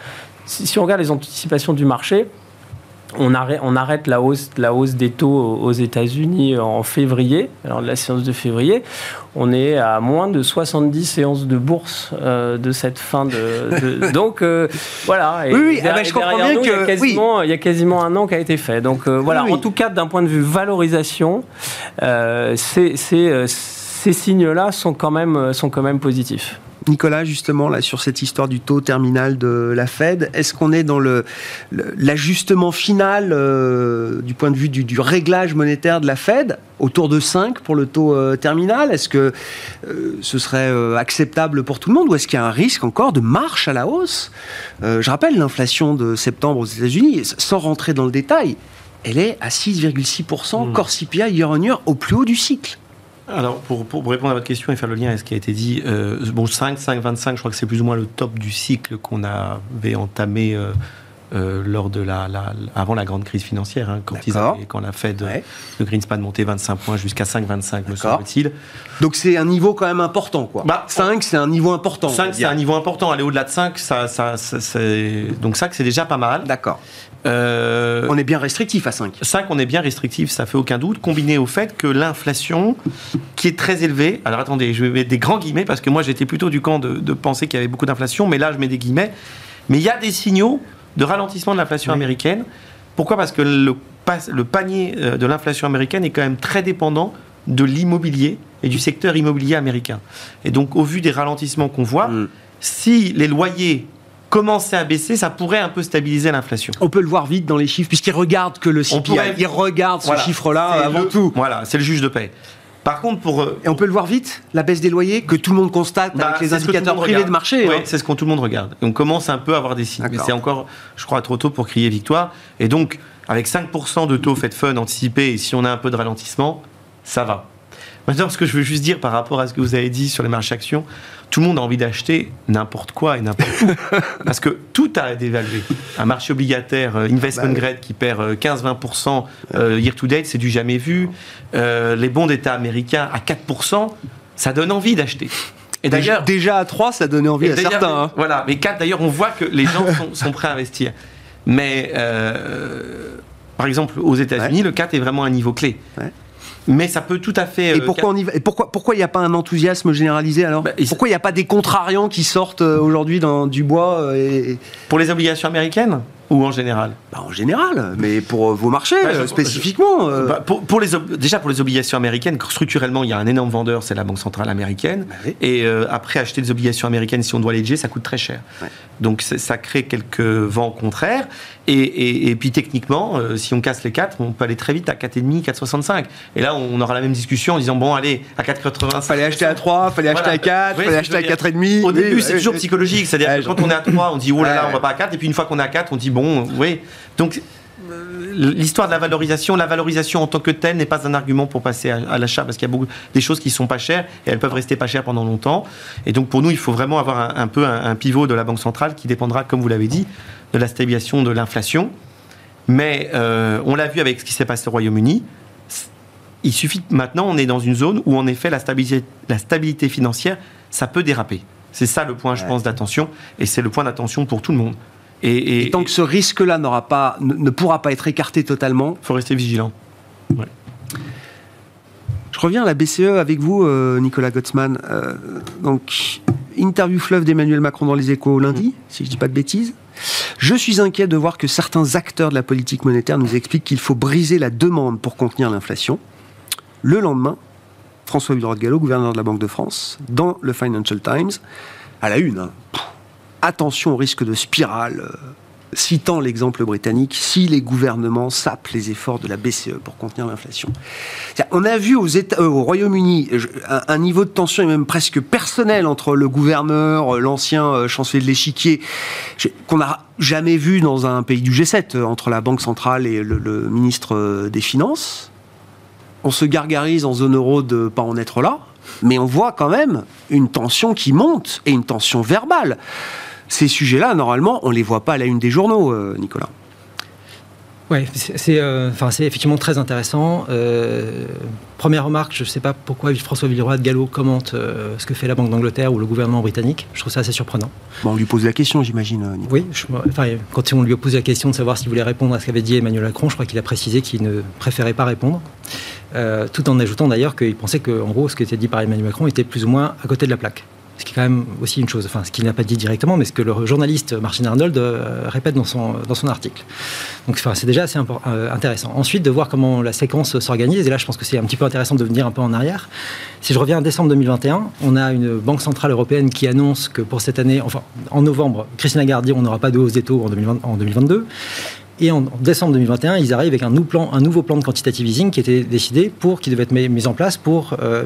E: si on regarde les anticipations du marché, on arrête, la, hausse, la hausse des taux aux États-Unis en février, alors la séance de février. On est à moins de 70 séances de bourse euh, de cette fin de. donc euh, voilà.
A: oui, ah bah, je comprends bien que. Il y, a
E: quasiment, il y, a quasiment, un an qui a été fait. Donc euh, voilà, en tout cas, d'un point de vue valorisation, ces signes-là sont, quand même, sont quand même positifs.
A: Nicolas, justement, là, sur cette histoire du taux terminal de la Fed, est-ce qu'on est dans l'ajustement final euh, du point de vue du, réglage monétaire de la Fed autour de 5 pour le taux euh, terminal? Est-ce que euh, ce serait acceptable pour tout le monde ou est-ce qu'il y a un risque encore de marche à la hausse? Je rappelle l'inflation de septembre aux États-Unis, sans rentrer dans le détail, elle est à 6,6%, mmh. corps CPI year on year, au plus haut du cycle.
C: Alors, pour, répondre à votre question et faire le lien avec ce qui a été dit, euh, bon, 5, 5, 25, je crois que c'est plus ou moins le top du cycle qu'on avait entamé euh, euh, lors de la, avant la grande crise financière, hein, quand, ils quand la Fed ouais. de Greenspan montait 25 points jusqu'à 5,25, me semble-t-il.
A: Donc c'est un niveau quand même important, quoi.
C: Bah,
A: 5, c'est un niveau important.
C: 5, c'est un niveau important. Aller au-delà de 5, ça, ça, ça donc 5, c'est déjà pas mal.
A: D'accord. Euh, on est bien restrictif à 5.
C: 5, on est bien restrictif, ça fait aucun doute, combiné au fait que l'inflation, qui est très élevée, alors attendez, je vais mettre des grands guillemets, parce que moi j'étais plutôt du camp de, penser qu'il y avait beaucoup d'inflation, mais là je mets des guillemets, mais il y a des signaux de ralentissement de l'inflation américaine. Pourquoi? Parce que le, le panier euh, de l'inflation américaine est quand même très dépendant de l'immobilier et du secteur immobilier américain. Et donc au vu des ralentissements qu'on voit, mm. si les loyers commencer à baisser, ça pourrait un peu stabiliser l'inflation.
A: On peut le voir vite dans les chiffres, puisqu'ils regardent que le CPI, ils regardent ce chiffre-là avant tout.
C: Voilà, c'est le juge de paix. Par contre, pour
A: euh, et on peut le voir vite, la baisse des loyers que tout le monde constate bah, avec les indicateurs privés de marché.
C: Hein. C'est ce que tout le monde regarde. on commence un peu à avoir des signes, mais c'est encore, je crois, trop tôt pour crier victoire. Et donc, avec 5% de taux fait fun anticipé, et si on a un peu de ralentissement, ça va. Maintenant, ce que je veux juste dire par rapport à ce que vous avez dit sur les marchés actions, tout le monde a envie d'acheter n'importe quoi et n'importe où. parce que tout a dévalué. Un marché obligataire, euh, investment bah grade qui perd 15-20% euh, euh, year to date, c'est du jamais vu. les bons d'État américains à 4%, ça donne envie d'acheter.
A: Et d'ailleurs, déjà à 3, ça donnait envie à certains. Hein.
C: Voilà, mais 4, d'ailleurs, on voit que les gens sont, prêts à investir. Mais euh, par exemple, aux États-Unis, le 4 est vraiment un niveau clé. Mais ça peut tout à fait.
A: Et pourquoi on y Et pourquoi pourquoi il n'y a pas un enthousiasme généralisé alors? Bah, Pourquoi il n'y a pas des contrariants qui sortent aujourd'hui dans du bois et...
C: Pour les obligations américaines? Ou en général
A: bah, En général, mais pour euh, vos marchés bah, euh, spécifiquement. Euh.
C: Bah, pour, les déjà pour les obligations américaines, structurellement, il y a un énorme vendeur, c'est la Banque centrale américaine. Et après, acheter des obligations américaines, si on doit les ça coûte très cher. Donc ça crée quelques vents contraires. Et, puis techniquement, si on casse les 4, on peut aller très vite à 4,5, 4,65. Et là, on aura la même discussion en disant bon, allez, à 4,85.
A: Fallait acheter à 3, fallait acheter à 4, fallait acheter à 4,5.
C: Au début, c'est toujours psychologique. C'est-à-dire que quand on est à 3, on dit oh là là, on va pas à 4. Et puis une fois qu'on est à 4, on dit bon, oui. Donc, euh, l'histoire de la valorisation, la valorisation en tant que telle n'est pas un argument pour passer à, l'achat parce qu'il y a beaucoup des choses qui sont pas chères et elles peuvent rester pas chères pendant longtemps. Et donc pour nous, il faut vraiment avoir un, peu un, pivot de la banque centrale qui dépendra, comme vous l'avez dit, de la stabilisation de l'inflation. Mais euh, on l'a vu avec ce qui s'est passé au Royaume-Uni. Il suffit maintenant, on est dans une zone où en effet la stabilité, la stabilité financière, ça peut déraper. C'est ça le point, je pense, d'attention, et c'est le point d'attention pour tout le monde.
A: Et, tant que ce risque-là n'aura pas, ne, pourra pas être écarté totalement,
C: il faut rester vigilant.
A: Je reviens à la BCE avec vous, euh, Nicolas Gottsman. Euh, donc, interview fleuve d'Emmanuel Macron dans les échos lundi, si je ne dis pas de bêtises. Je suis inquiet de voir que certains acteurs de la politique monétaire nous expliquent qu'il faut briser la demande pour contenir l'inflation. Le lendemain, François de Gallo, gouverneur de la Banque de France, dans le Financial Times, à la une, hein, attention au risque de spirale. Euh, citant l'exemple britannique, si les gouvernements sapent les efforts de la BCE pour contenir l'inflation. On a vu aux États, euh, au Royaume-Uni un, niveau de tension et même presque personnel entre le gouverneur, euh, l'ancien chancelier de l'échiquier, qu'on n'a jamais vu dans un pays du G7, entre la Banque centrale et le, le ministre des Finances. On se gargarise en zone euro de pas en être là, mais on voit quand même une tension qui monte et une tension verbale ces sujets-là, normalement, on ne les voit pas à la une des journaux, euh, Nicolas.
D: Oui, c'est euh, effectivement très intéressant. Euh, première remarque, je ne sais pas pourquoi François Villeroy de Gallo commente ce que fait la Banque d'Angleterre ou le gouvernement britannique. Je trouve ça assez surprenant.
A: Bon, on lui pose la question, j'imagine.
D: Oui, quand on lui a posé la question de savoir s'il voulait répondre à ce qu'avait dit Emmanuel Macron, je crois qu'il a précisé qu'il ne préférait pas répondre. tout en ajoutant d'ailleurs qu'il pensait que, en gros, ce qui était dit par Emmanuel Macron était plus ou moins à côté de la plaque. Ce qui est quand même aussi une chose, enfin ce qu'il n'a pas dit directement, mais ce que le journaliste Martin Arnold euh, répète dans son, dans son article. Donc enfin, c'est déjà assez euh, intéressant. Ensuite, de voir comment la séquence s'organise, et là je pense que c'est un petit peu intéressant de venir un peu en arrière. Si je reviens en décembre 2021, on a une Banque Centrale Européenne qui annonce que pour cette année, enfin en novembre, Christine Lagarde dit on n'aura pas de hausse des taux en, 2020, en 2022. Et en décembre 2021, ils arrivent avec un, un nouveau plan de quantitative easing qui était décidé pour, qui devait être mis, en place pour euh,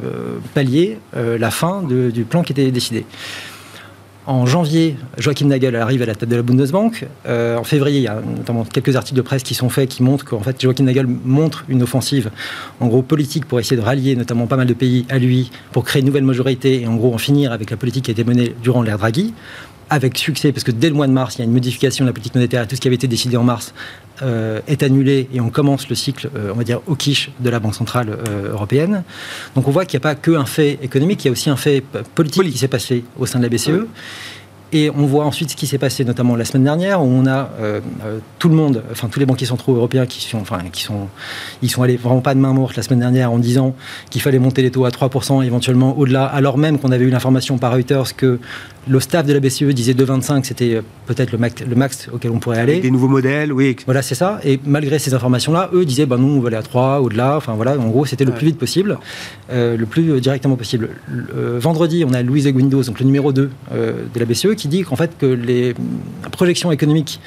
D: pallier euh, la fin du plan qui était décidé. En janvier, Joachim Nagel arrive à la tête de la Bundesbank. Euh, en février, il y a notamment quelques articles de presse qui sont faits qui montrent qu'en fait, Joachim Nagel montre une offensive, en gros, politique pour essayer de rallier notamment pas mal de pays à lui, pour créer une nouvelle majorité et en gros en finir avec la politique qui a été menée durant l'ère Draghi avec succès, parce que dès le mois de mars, il y a une modification de la politique monétaire, tout ce qui avait été décidé en mars euh, est annulé et on commence le cycle, euh, on va dire, au quiche de la Banque Centrale euh, Européenne. Donc on voit qu'il n'y a pas qu'un fait économique, il y a aussi un fait politique qui s'est passé au sein de la BCE. Et on voit ensuite ce qui s'est passé, notamment la semaine dernière, où on a euh, tout le monde, enfin tous les banquiers centraux européens qui sont, enfin, qui sont, ils sont allés vraiment pas de main morte la semaine dernière en disant qu'il fallait monter les taux à 3%, éventuellement au-delà, alors même qu'on avait eu l'information par Reuters que le staff de la BCE disait 2,25, c'était euh, peut-être le max, le max auquel on pourrait aller.
A: des nouveaux modèles, oui.
D: Voilà, c'est ça. Et malgré ces informations-là, eux disaient, ben nous, on va aller à 3, au-delà. Enfin voilà, en gros, c'était le plus vite possible, le plus directement possible. vendredi, on a Louise Guindos, donc le numéro 2 de la BCE, qui dit qu'en fait que les projections économiques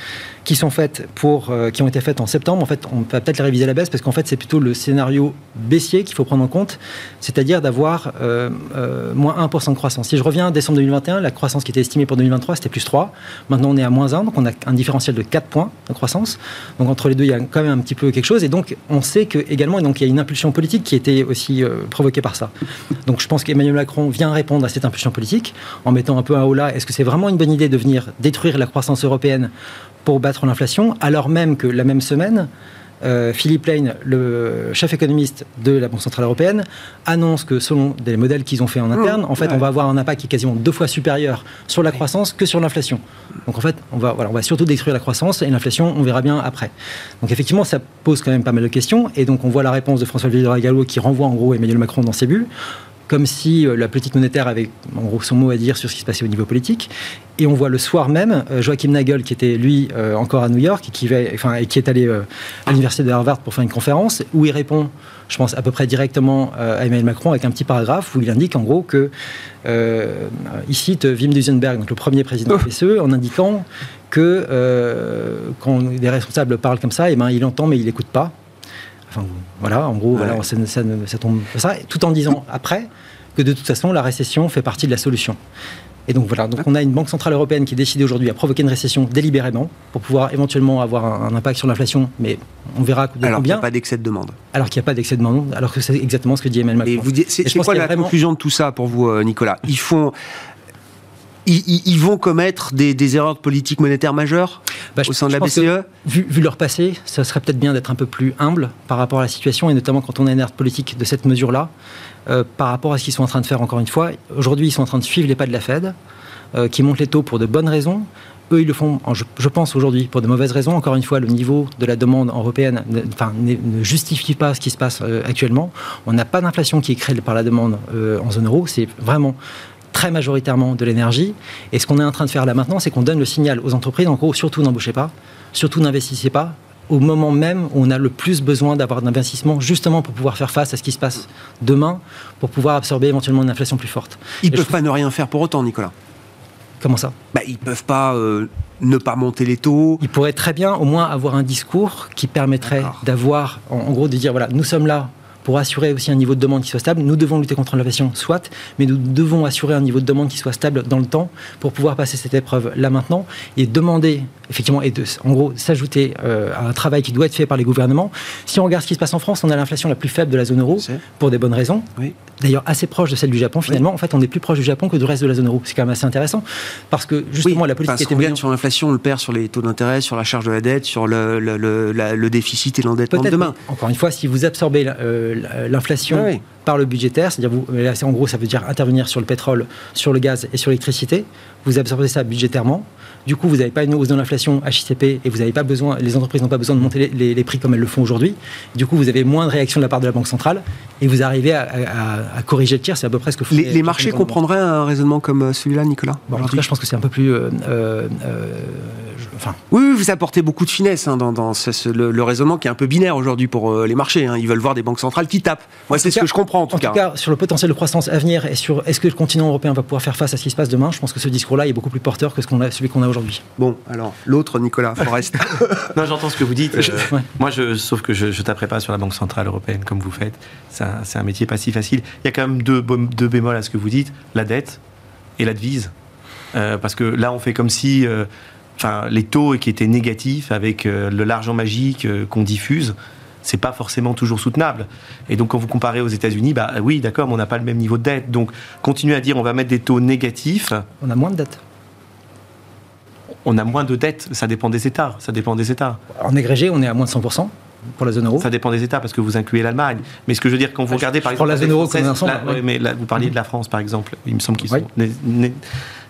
D: qui sont faites pour, euh, qui ont été faites en septembre, en fait, on va peut-être les réviser à la baisse parce qu'en fait, c'est plutôt le scénario baissier qu'il faut prendre en compte, c'est-à-dire d'avoir euh, euh, moins 1% de croissance. Si je reviens à décembre 2021, la croissance qui était estimée pour 2023, c'était plus 3. Maintenant, on est à moins 1, donc on a un différentiel de 4 points de croissance. Donc entre les deux, il y a quand même un petit peu quelque chose. Et donc, on sait que également, donc, il y a une impulsion politique qui était aussi provoquée par ça. Donc, je pense qu'Emmanuel Macron vient répondre à cette impulsion politique en mettant un peu un haut là. Est-ce que c'est vraiment une bonne idée de venir détruire la croissance européenne pour battre l'inflation, alors même que la même semaine, euh, Philippe Lane, le chef économiste de la Banque Centrale Européenne, annonce que selon des modèles qu'ils ont fait en interne, en fait, on va avoir un impact qui est quasiment deux fois supérieur sur la croissance que sur l'inflation. Donc en fait, on va, voilà, on va surtout détruire la croissance et l'inflation, on verra bien après. Donc effectivement, ça pose quand même pas mal de questions. Et donc on voit la réponse de François Villeroy Gallo qui renvoie en gros Emmanuel Macron dans ses bulles comme si euh, la politique monétaire avait en gros son mot à dire sur ce qui se passait au niveau politique. Et on voit le soir même euh, Joachim Nagel, qui était lui euh, encore à New York et qui, enfin, et qui est allé à l'université de Harvard pour faire une conférence, où il répond, je pense, à peu près directement à Emmanuel Macron avec un petit paragraphe où il indique en gros que il cite Wim Duisenberg, donc le premier président de la BCE, en indiquant que quand des responsables parlent comme ça, et eh ben, il entend mais il n'écoute pas. Voilà, en gros, voilà, ça, ça, tombe ça, tout en disant après que de toute façon, la récession fait partie de la solution. Et donc voilà, donc on a une banque centrale européenne qui est décidée aujourd'hui à provoquer une récession délibérément pour pouvoir éventuellement avoir un, impact sur l'inflation, mais on verra
A: de alors qu'il n'y a pas d'excès de demande.
D: Alors qu'il n'y a pas d'excès de demande, alors que c'est exactement ce que dit Emmanuel Macron.
A: C'est quoi la conclusion de tout ça pour vous, euh, Nicolas? Ils font ils, vont commettre des, erreurs de politique monétaire majeures bah, au sein de la BCE
D: vu, leur passé, ça serait peut-être bien d'être un peu plus humble par rapport à la situation, et notamment quand on a une alerte politique de cette mesure-là, euh, par rapport à ce qu'ils sont en train de faire encore une fois. Aujourd'hui, ils sont en train de suivre les pas de la Fed, euh, qui montent les taux pour de bonnes raisons. Eux, ils le font, je, pense aujourd'hui, pour de mauvaises raisons. Encore une fois, le niveau de la demande européenne ne, enfin, ne justifie pas ce qui se passe euh, actuellement. On n'a pas d'inflation qui est créée par la demande en zone euro. C'est vraiment très majoritairement de l'énergie. Et ce qu'on est en train de faire là maintenant, c'est qu'on donne le signal aux entreprises, en gros, surtout n'embauchez pas, surtout n'investissez pas, au moment même où on a le plus besoin d'avoir d'investissement, justement pour pouvoir faire face à ce qui se passe demain, pour pouvoir absorber éventuellement une inflation plus forte.
A: Ils ne peuvent pas ne rien faire pour autant, Nicolas.
D: Comment ça?
A: Bah, Ils ne peuvent pas euh, ne pas monter les taux.
D: Ils pourraient très bien au moins avoir un discours qui permettrait d'avoir, en gros, de dire, voilà, nous sommes là pour assurer aussi un niveau de demande qui soit stable. Nous devons lutter contre l'inflation, soit, mais nous devons assurer un niveau de demande qui soit stable dans le temps pour pouvoir passer cette épreuve là maintenant et demander effectivement et de, en gros s'ajouter euh, à un travail qui doit être fait par les gouvernements. Si on regarde ce qui se passe en France, on a l'inflation la plus faible de la zone euro pour des bonnes raisons. D'ailleurs assez proche de celle du Japon finalement. En fait, on est plus proche du Japon que du reste de la zone euro. C'est quand même assez intéressant parce que justement la politique
A: était gagne sur l'inflation, on le perd sur les taux d'intérêt, sur la charge de la dette, sur le, le, déficit et l'endettement de demain.
D: Encore une fois, si vous absorbez euh, l'inflation ah par le budgétaire, c'est-à-dire vous, en gros, ça veut dire intervenir sur le pétrole, sur le gaz et sur l'électricité. Vous absorbez ça budgétairement. Du coup, vous n'avez pas une hausse de l'inflation HICP et vous n'avez pas besoin, les entreprises n'ont pas besoin de monter les, prix comme elles le font aujourd'hui. Du coup, vous avez moins de réaction de la part de la Banque centrale et vous arrivez à, corriger le tir. C'est à peu près ce que
A: les, les marchés comprendraient un raisonnement comme euh, celui-là, Nicolas
D: En tout cas, je pense que c'est un peu plus. Euh, euh,
A: enfin... Oui, vous apportez beaucoup de finesse hein, dans, le, raisonnement qui est un peu binaire aujourd'hui pour les marchés. Hein. Ils veulent voir des banques centrales qui tapent. Moi, c'est ce que je comprends en tout cas.
D: En tout cas, sur le potentiel de croissance à venir et sur est-ce que le continent européen va pouvoir faire face à ce qui se passe demain, je pense que ce discours-là est beaucoup plus porteur que ce qu'on a, celui qu'on a aujourd'hui.
A: Bon, alors, l'autre, Nicolas Forest.
C: non, j'entends ce que vous dites. Euh, moi, je, sauf que je ne taperai pas sur la Banque Centrale Européenne comme vous faites. C'est un, métier pas si facile. Il y a quand même deux, deux bémols à ce que vous dites la dette et la devise. Euh, parce que là, on fait comme si. Euh, enfin, les taux qui étaient négatifs avec le l'argent magique qu'on diffuse, c'est pas forcément toujours soutenable. Et donc, quand vous comparez aux États-Unis, bah oui, d'accord, mais on n'a pas le même niveau de dette. Donc, continuer à dire on va mettre des taux négatifs.
D: On a moins de dette
C: on a moins de dettes. Ça dépend des États. Ça dépend des États.
D: En agrégé, on est à moins de 100% pour la zone euro.
C: Ça dépend des États parce que vous incluez l'Allemagne. Mais ce que je veux dire, quand vous regardez par exemple.
D: Pour la zone euro, comme
C: mais là, vous parliez de la France par exemple. Il me semble qu'ils sont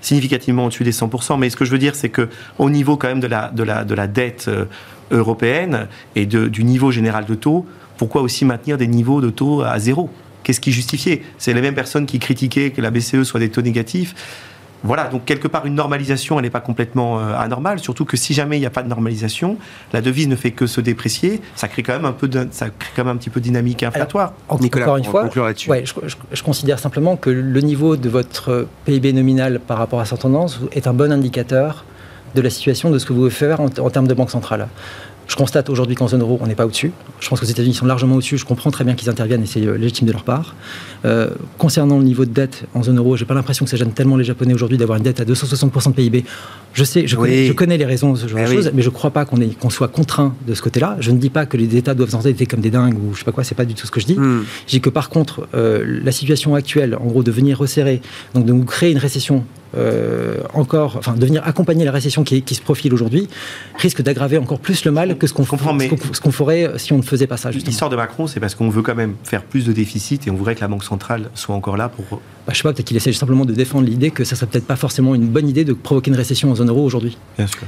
C: significativement au-dessus des 100%. Mais ce que je veux dire, c'est que au niveau quand même de la, de la, de la dette euh, européenne et du niveau général de taux, pourquoi aussi maintenir des niveaux de taux à zéro? Qu'est-ce qui justifiait? C'est les mêmes personnes qui critiquaient que la BCE soit des taux négatifs voilà, donc quelque part une normalisation, elle n'est pas complètement euh, anormale, surtout que si jamais il n'y a pas de normalisation, la devise ne fait que se déprécier, ça crée quand même un peu, de, ça crée quand même un petit peu de dynamique inflatoire.
D: encore une fois, ouais, je, considère simplement que le niveau de votre PIB nominal par rapport à sa tendance est un bon indicateur de la situation de ce que vous pouvez faire en, en termes de banque centrale. Je constate aujourd'hui qu'en zone euro, on n'est pas au-dessus. Je pense que les États-Unis sont largement au-dessus. Je comprends très bien qu'ils interviennent et c'est euh, légitime de leur part. Euh, concernant le niveau de dette en zone euro, j'ai pas l'impression que ça gêne tellement les Japonais aujourd'hui d'avoir une dette à 260% de PIB Je sais, je, connais, je connais les raisons de ce genre de choses, mais je ne crois pas qu'on soit contraint de ce côté-là. Je ne dis pas que les États doivent s'endetter comme des dingues ou je sais pas quoi, c'est pas du tout ce que je dis. Hmm. Je dis que par contre, euh, la situation actuelle, en gros, de venir resserrer, donc de nous créer une récession euh, encore, enfin, de venir accompagner la récession qui, qui se profile aujourd'hui, risque d'aggraver encore plus le mal que ce qu'on ce qu'on ferait si on ne faisait pas ça.
C: L'histoire de Macron, c'est parce qu'on veut quand même faire plus de déficit et on voudrait que la Banque centrale soit encore là pour.
D: Bah, je sais pas, peut-être qu'il essaie simplement de défendre l'idée que ça serait peut-être pas forcément une bonne idée de provoquer une récession en zone euro aujourd'hui.
C: Bien sûr.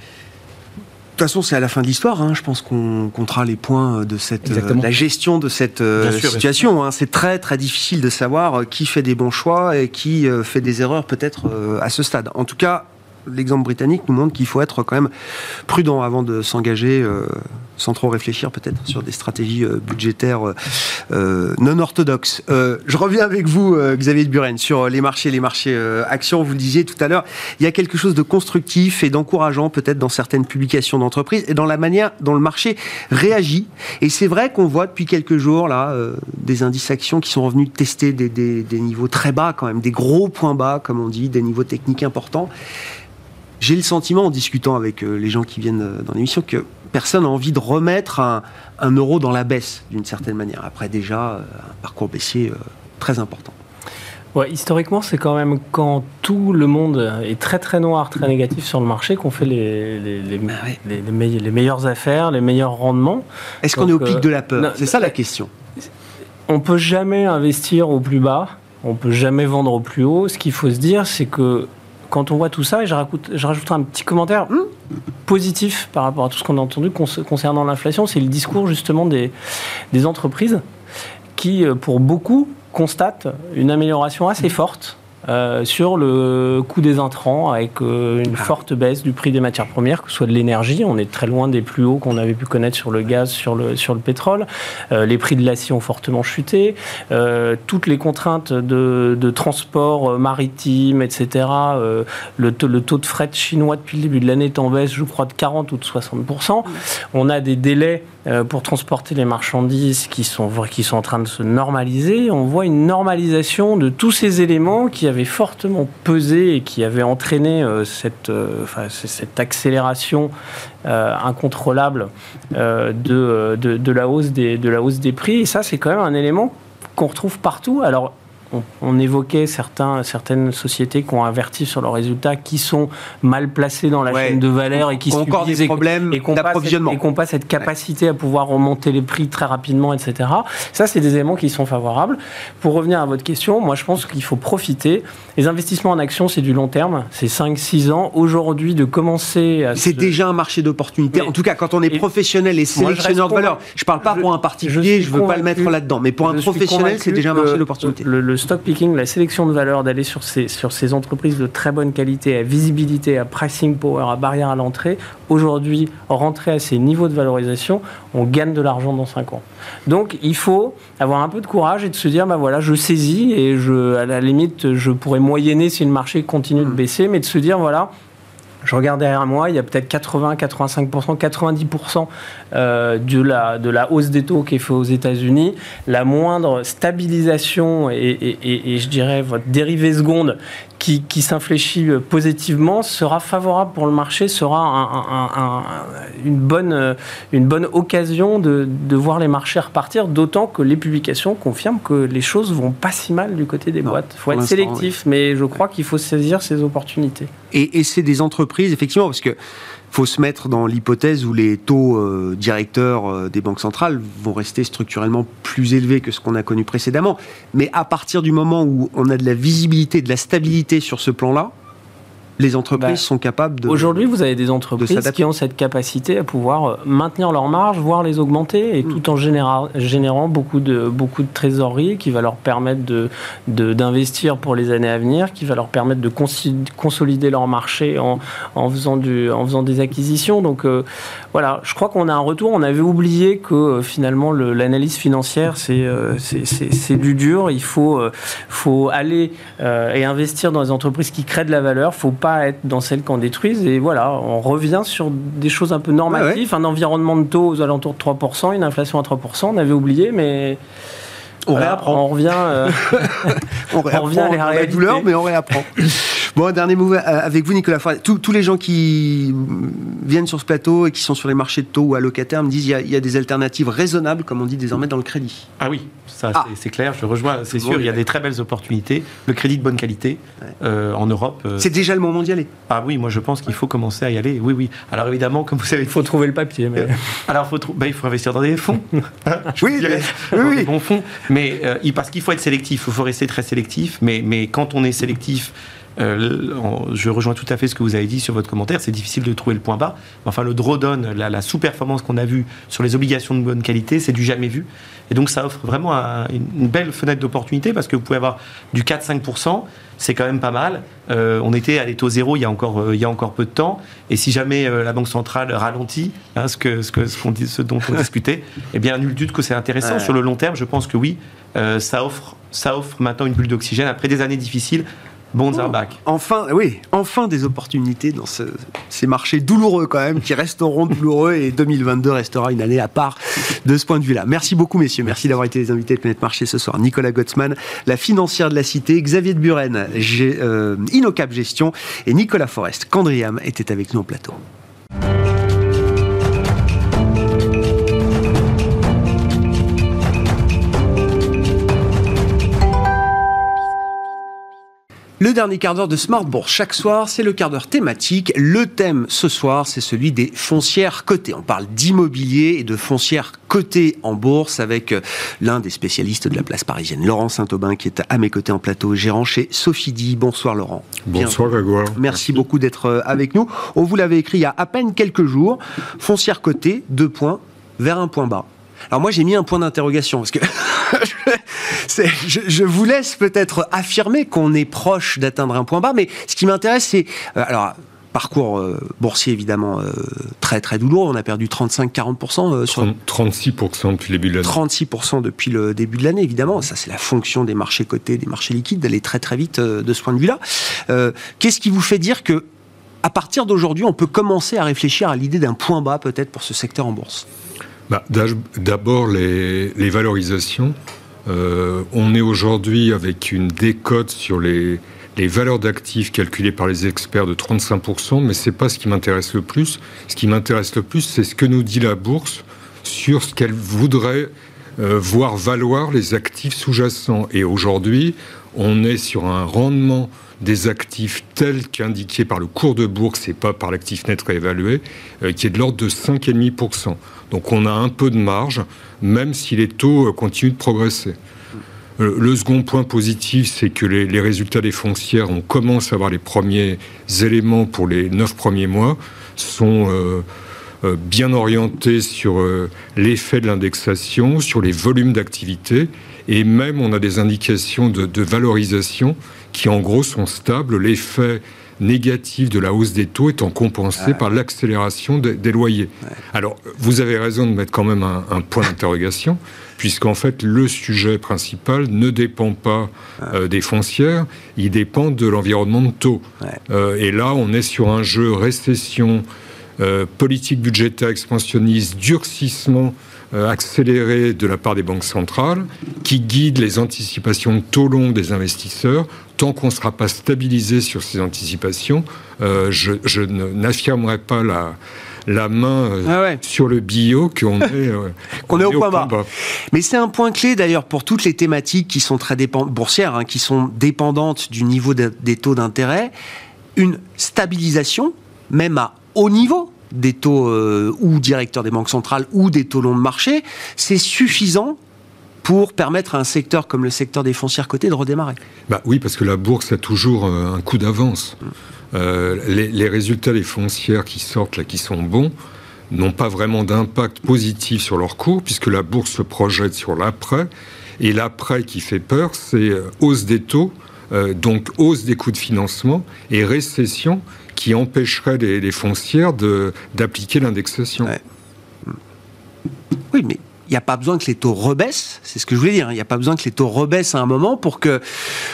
A: De toute façon, c'est à la fin de l'histoire. Hein. Je pense qu'on comptera les points de cette euh, la gestion de cette euh, situation. Hein. C'est très très difficile de savoir euh, qui fait des bons choix et qui fait des erreurs peut-être à ce stade. En tout cas, l'exemple britannique nous montre qu'il faut être quand même prudent avant de s'engager sans trop réfléchir peut-être sur des stratégies euh, budgétaires euh, euh, non orthodoxes. je reviens avec vous, Xavier de Buren, sur les marchés, les marchés actions. Vous le disiez tout à l'heure, il y a quelque chose de constructif et d'encourageant peut-être dans certaines publications d'entreprises et dans la manière dont le marché réagit. Et c'est vrai qu'on voit depuis quelques jours là des indices actions qui sont revenus tester des, des niveaux très bas quand même, des gros points bas comme on dit, des niveaux techniques importants. J'ai le sentiment, en discutant avec les gens qui viennent dans l'émission, que personne n'a envie de remettre un, euro dans la baisse, d'une certaine manière. Après déjà euh, un parcours baissier euh, très important.
E: Ouais, historiquement, c'est quand même quand tout le monde est très très noir, très négatif sur le marché qu'on fait les, les, les, ah meilleures affaires, les meilleurs rendements.
A: Est-ce qu'on est au pic de la peur? C'est ça la question.
E: On peut jamais investir au plus bas, on peut jamais vendre au plus haut. Ce qu'il faut se dire, c'est que quand on voit tout ça, et je, rajouterai un petit commentaire positif par rapport à tout ce qu'on a entendu concernant l'inflation, c'est le discours justement des, des entreprises qui, euh, pour beaucoup, constatent une amélioration assez forte euh, sur le coût des intrants avec euh, une ah. forte baisse du prix des matières premières, que ce soit de l'énergie, on est très loin des plus hauts qu'on avait pu connaître sur le gaz, sur le, sur le pétrole. Euh, les prix de l'acier ont fortement chuté. toutes les contraintes de, de transport maritime, etc. Le, le, taux de fret chinois depuis le début de l'année est en baisse, je crois, de 40 ou de 60%. On a des délais pour transporter les marchandises qui sont, qui sont en train de se normaliser. On voit une normalisation de tous ces éléments qui avaient avait fortement pesé et qui avait entraîné euh, cette, euh, cette accélération euh, incontrôlable de, la hausse des, de la hausse des prix. Et ça, c'est quand même un élément qu'on retrouve partout. Alors, on, évoquait certains, certaines sociétés qui ont averti sur leurs résultats, qui sont mal placés dans la chaîne de valeur et qui
A: ont encore des problèmes d'approvisionnement
E: et qui n'ont pas cette capacité à pouvoir remonter les prix très rapidement, etc. Ça, c'est des éléments qui sont favorables. Pour revenir à votre question, moi, je pense qu'il faut profiter. Les investissements en actions, c'est du long terme, c'est 5-6 ans. Aujourd'hui, de commencer à...
A: C'est déjà un marché d'opportunité. En tout cas, quand on est professionnel et sélectionneur de valeur, je ne parle pas pour un particulier, je ne veux pas le mettre là-dedans, mais pour un professionnel, c'est déjà un marché d'opportunité
E: le stock picking, la sélection de valeur, d'aller sur ces, sur ces entreprises de très bonne qualité, à visibilité, à pricing power, à barrière à l'entrée, aujourd'hui, rentrer à ces niveaux de valorisation, on gagne de l'argent dans 5 ans. Donc il faut avoir un peu de courage et de se dire, bah voilà, je saisis et je, à la limite, je pourrais moyenner si le marché continue de mmh. baisser, mais de se dire, voilà, je regarde derrière moi, il y a peut-être 80, 85%, 90% de, la, de la hausse des taux qui est faite aux États-Unis. La moindre stabilisation et, et, je dirais votre dérivée seconde qui, qui s'infléchit positivement sera favorable pour le marché, sera une, bonne, une bonne occasion de, de, voir les marchés repartir, d'autant que les publications confirment que les choses vont pas si mal du côté des boîtes. Il faut être sélectif, mais je crois qu'il faut saisir ces opportunités.
A: Et, et c'est des entreprises, effectivement, parce que faut se mettre dans l'hypothèse où les taux euh, directeurs euh, des banques centrales vont rester structurellement plus élevés que ce qu'on a connu précédemment. Mais à partir du moment où on a de la visibilité, de la stabilité sur ce plan-là, les entreprises bah, sont capables de.
E: Aujourd'hui, vous avez des entreprises qui ont cette capacité à pouvoir euh, maintenir leurs marges, voire les augmenter, et mm. tout en générant beaucoup de, beaucoup de trésorerie qui va leur permettre d'investir de, d'investir pour les années à venir, qui va leur permettre de consolider leur marché en, en, faisant, du, en faisant des acquisitions. Donc euh, voilà, je crois qu'on a un retour. On avait oublié que euh, finalement l'analyse financière, c'est c'est du dur. Il faut, faut aller et investir dans les entreprises qui créent de la valeur. faut pas être dans celles qu'on détruise. Et voilà, on revient sur des choses un peu normatives, un environnement de taux aux alentours de 3%, une inflation à 3%, on avait oublié, mais...
A: On réapprend.
E: On revient, euh,
A: on, revient à la, douleur, mais on réapprend. Bon, dernier mot euh, avec vous, Nicolas. tous les gens qui viennent sur ce plateau et qui sont sur les marchés de taux ou allocataires me disent qu'il y, a des alternatives raisonnables, comme on dit désormais, dans le crédit.
C: Ah oui, ça ah. c'est clair, je rejoins, c'est sûr, il y a des très belles opportunités. Le crédit de bonne qualité euh, en Europe. Euh,
A: c'est déjà le moment d'y aller.
C: Ah oui, moi je pense qu'il faut commencer à y aller. Oui, oui. Alors évidemment, comme vous savez,
E: il faut trouver le papier. Mais...
C: Alors faut bah, il faut investir dans des fonds.
A: oui, oui,
C: des bons fonds. Mais parce qu'il faut être sélectif, il faut rester très sélectif. Mais, mais quand on est sélectif, euh, je rejoins tout à fait ce que vous avez dit sur votre commentaire. C'est difficile de trouver le point bas. Enfin, le drawdown, la, la sous-performance qu'on a vue sur les obligations de bonne qualité, c'est du jamais vu. Et donc, ça offre vraiment une belle fenêtre d'opportunité parce que vous pouvez avoir du 4-5%. C'est quand même pas mal. Euh, on était à des taux zéro il y a encore, euh, il y a encore peu de temps. Et si jamais la Banque centrale ralentit, hein, ce, que, ce, que, ce, dit, ce dont on discutait, eh bien, nul doute que c'est intéressant. Sur le long terme, je pense que oui, ça, offre, ça offre maintenant une bulle d'oxygène. Après des années difficiles, Bonds are back.
A: Enfin, oui, enfin des opportunités dans ces marchés douloureux quand même, qui resteront douloureux et 2022 restera une année à part de ce point de vue-là. Merci beaucoup, messieurs. Merci d'avoir été les invités de Planète Marché ce soir. Nicolas Gottsman, la financière de la Cité, Xavier de Buren, euh, Inocap Gestion et Nicolas Forest, Candriam étaient avec nous au plateau. Le dernier quart d'heure de Smart Bourse chaque soir, c'est le quart d'heure thématique. Le thème ce soir, c'est celui des foncières cotées. On parle d'immobilier et de foncières cotées en bourse avec euh, l'un des spécialistes de la place parisienne, Laurent Saint-Aubin, qui est à mes côtés en plateau, gérant chez Sophie Di. Bonsoir Laurent.
F: Bonsoir Grégoire.
A: Merci, beaucoup d'être euh, avec nous. On vous l'avait écrit il y a à peine quelques jours. Foncières cotées, deux points, vers un point bas. Alors moi j'ai mis un point d'interrogation parce que je, vous laisse peut-être affirmer qu'on est proche d'atteindre un point bas, mais ce qui m'intéresse c'est euh, alors parcours euh, boursier évidemment euh, très très douloureux. On a perdu 35-40% sur
F: 36% depuis le début de l'année.
A: 36% depuis le début de l'année évidemment. Ça c'est la fonction des marchés cotés, des marchés liquides d'aller très très vite de ce point de vue-là. Qu'est-ce qui vous fait dire que à partir d'aujourd'hui, on peut commencer à réfléchir à l'idée d'un point bas peut-être pour ce secteur en bourse?
F: Bah, D'abord, les, valorisations. Euh, on est aujourd'hui avec une décote sur les, valeurs d'actifs calculées par les experts de 35%, mais ce n'est pas ce qui m'intéresse le plus. Ce qui m'intéresse le plus, c'est ce que nous dit la bourse sur ce qu'elle voudrait euh, voir valoir les actifs sous-jacents. Et aujourd'hui, on est sur un rendement des actifs tels qu'indiqués par le cours de bourse et pas par l'actif net réévalué, euh, qui est de l'ordre de 5,5%. Donc on a un peu de marge, même si les taux euh, continuent de progresser. Euh, le second point positif, c'est que les, résultats des foncières, on commence à avoir les premiers éléments pour les neuf premiers mois, sont bien orientés sur l'effet de l'indexation, sur les volumes d'activité, et même on a des indications de valorisation qui en gros sont stables. L'effet négatif de la hausse des taux étant compensé par l'accélération des, loyers. Alors, vous avez raison de mettre quand même un, point d'interrogation, puisqu'en fait, le sujet principal ne dépend pas euh, des foncières, il dépend de l'environnement de taux. Euh, et là, on est sur un jeu récession, euh, politique budgétaire expansionniste, durcissement euh, accéléré de la part des banques centrales qui guide les anticipations de taux longs des investisseurs. Tant qu'on ne sera pas stabilisé sur ces anticipations, euh, je, n'affirmerai pas la, la main euh, ah sur le bio qu'on est,
A: qu'on est au, point, bas. Mais c'est un point clé d'ailleurs pour toutes les thématiques qui sont très boursières, hein, qui sont dépendantes du niveau des taux d'intérêt. Une stabilisation, même à haut niveau, des taux euh, ou directeurs des banques centrales ou des taux longs de marché, c'est suffisant pour permettre à un secteur comme le secteur des foncières cotées de redémarrer
F: bah Oui, parce que la bourse a toujours euh, un coup d'avance. Euh, les, résultats des foncières qui sortent, là, qui sont bons, n'ont pas vraiment d'impact positif sur leur cours, puisque la bourse se projette sur l'après. Et l'après qui fait peur, c'est hausse des taux, donc hausse des coûts de financement et récession qui empêcherait les, foncières d'appliquer l'indexation.
A: Oui, mais il n'y a pas besoin que les taux rebaissent, c'est ce que je voulais dire, il n'y a pas besoin que les taux rebaissent à un moment pour que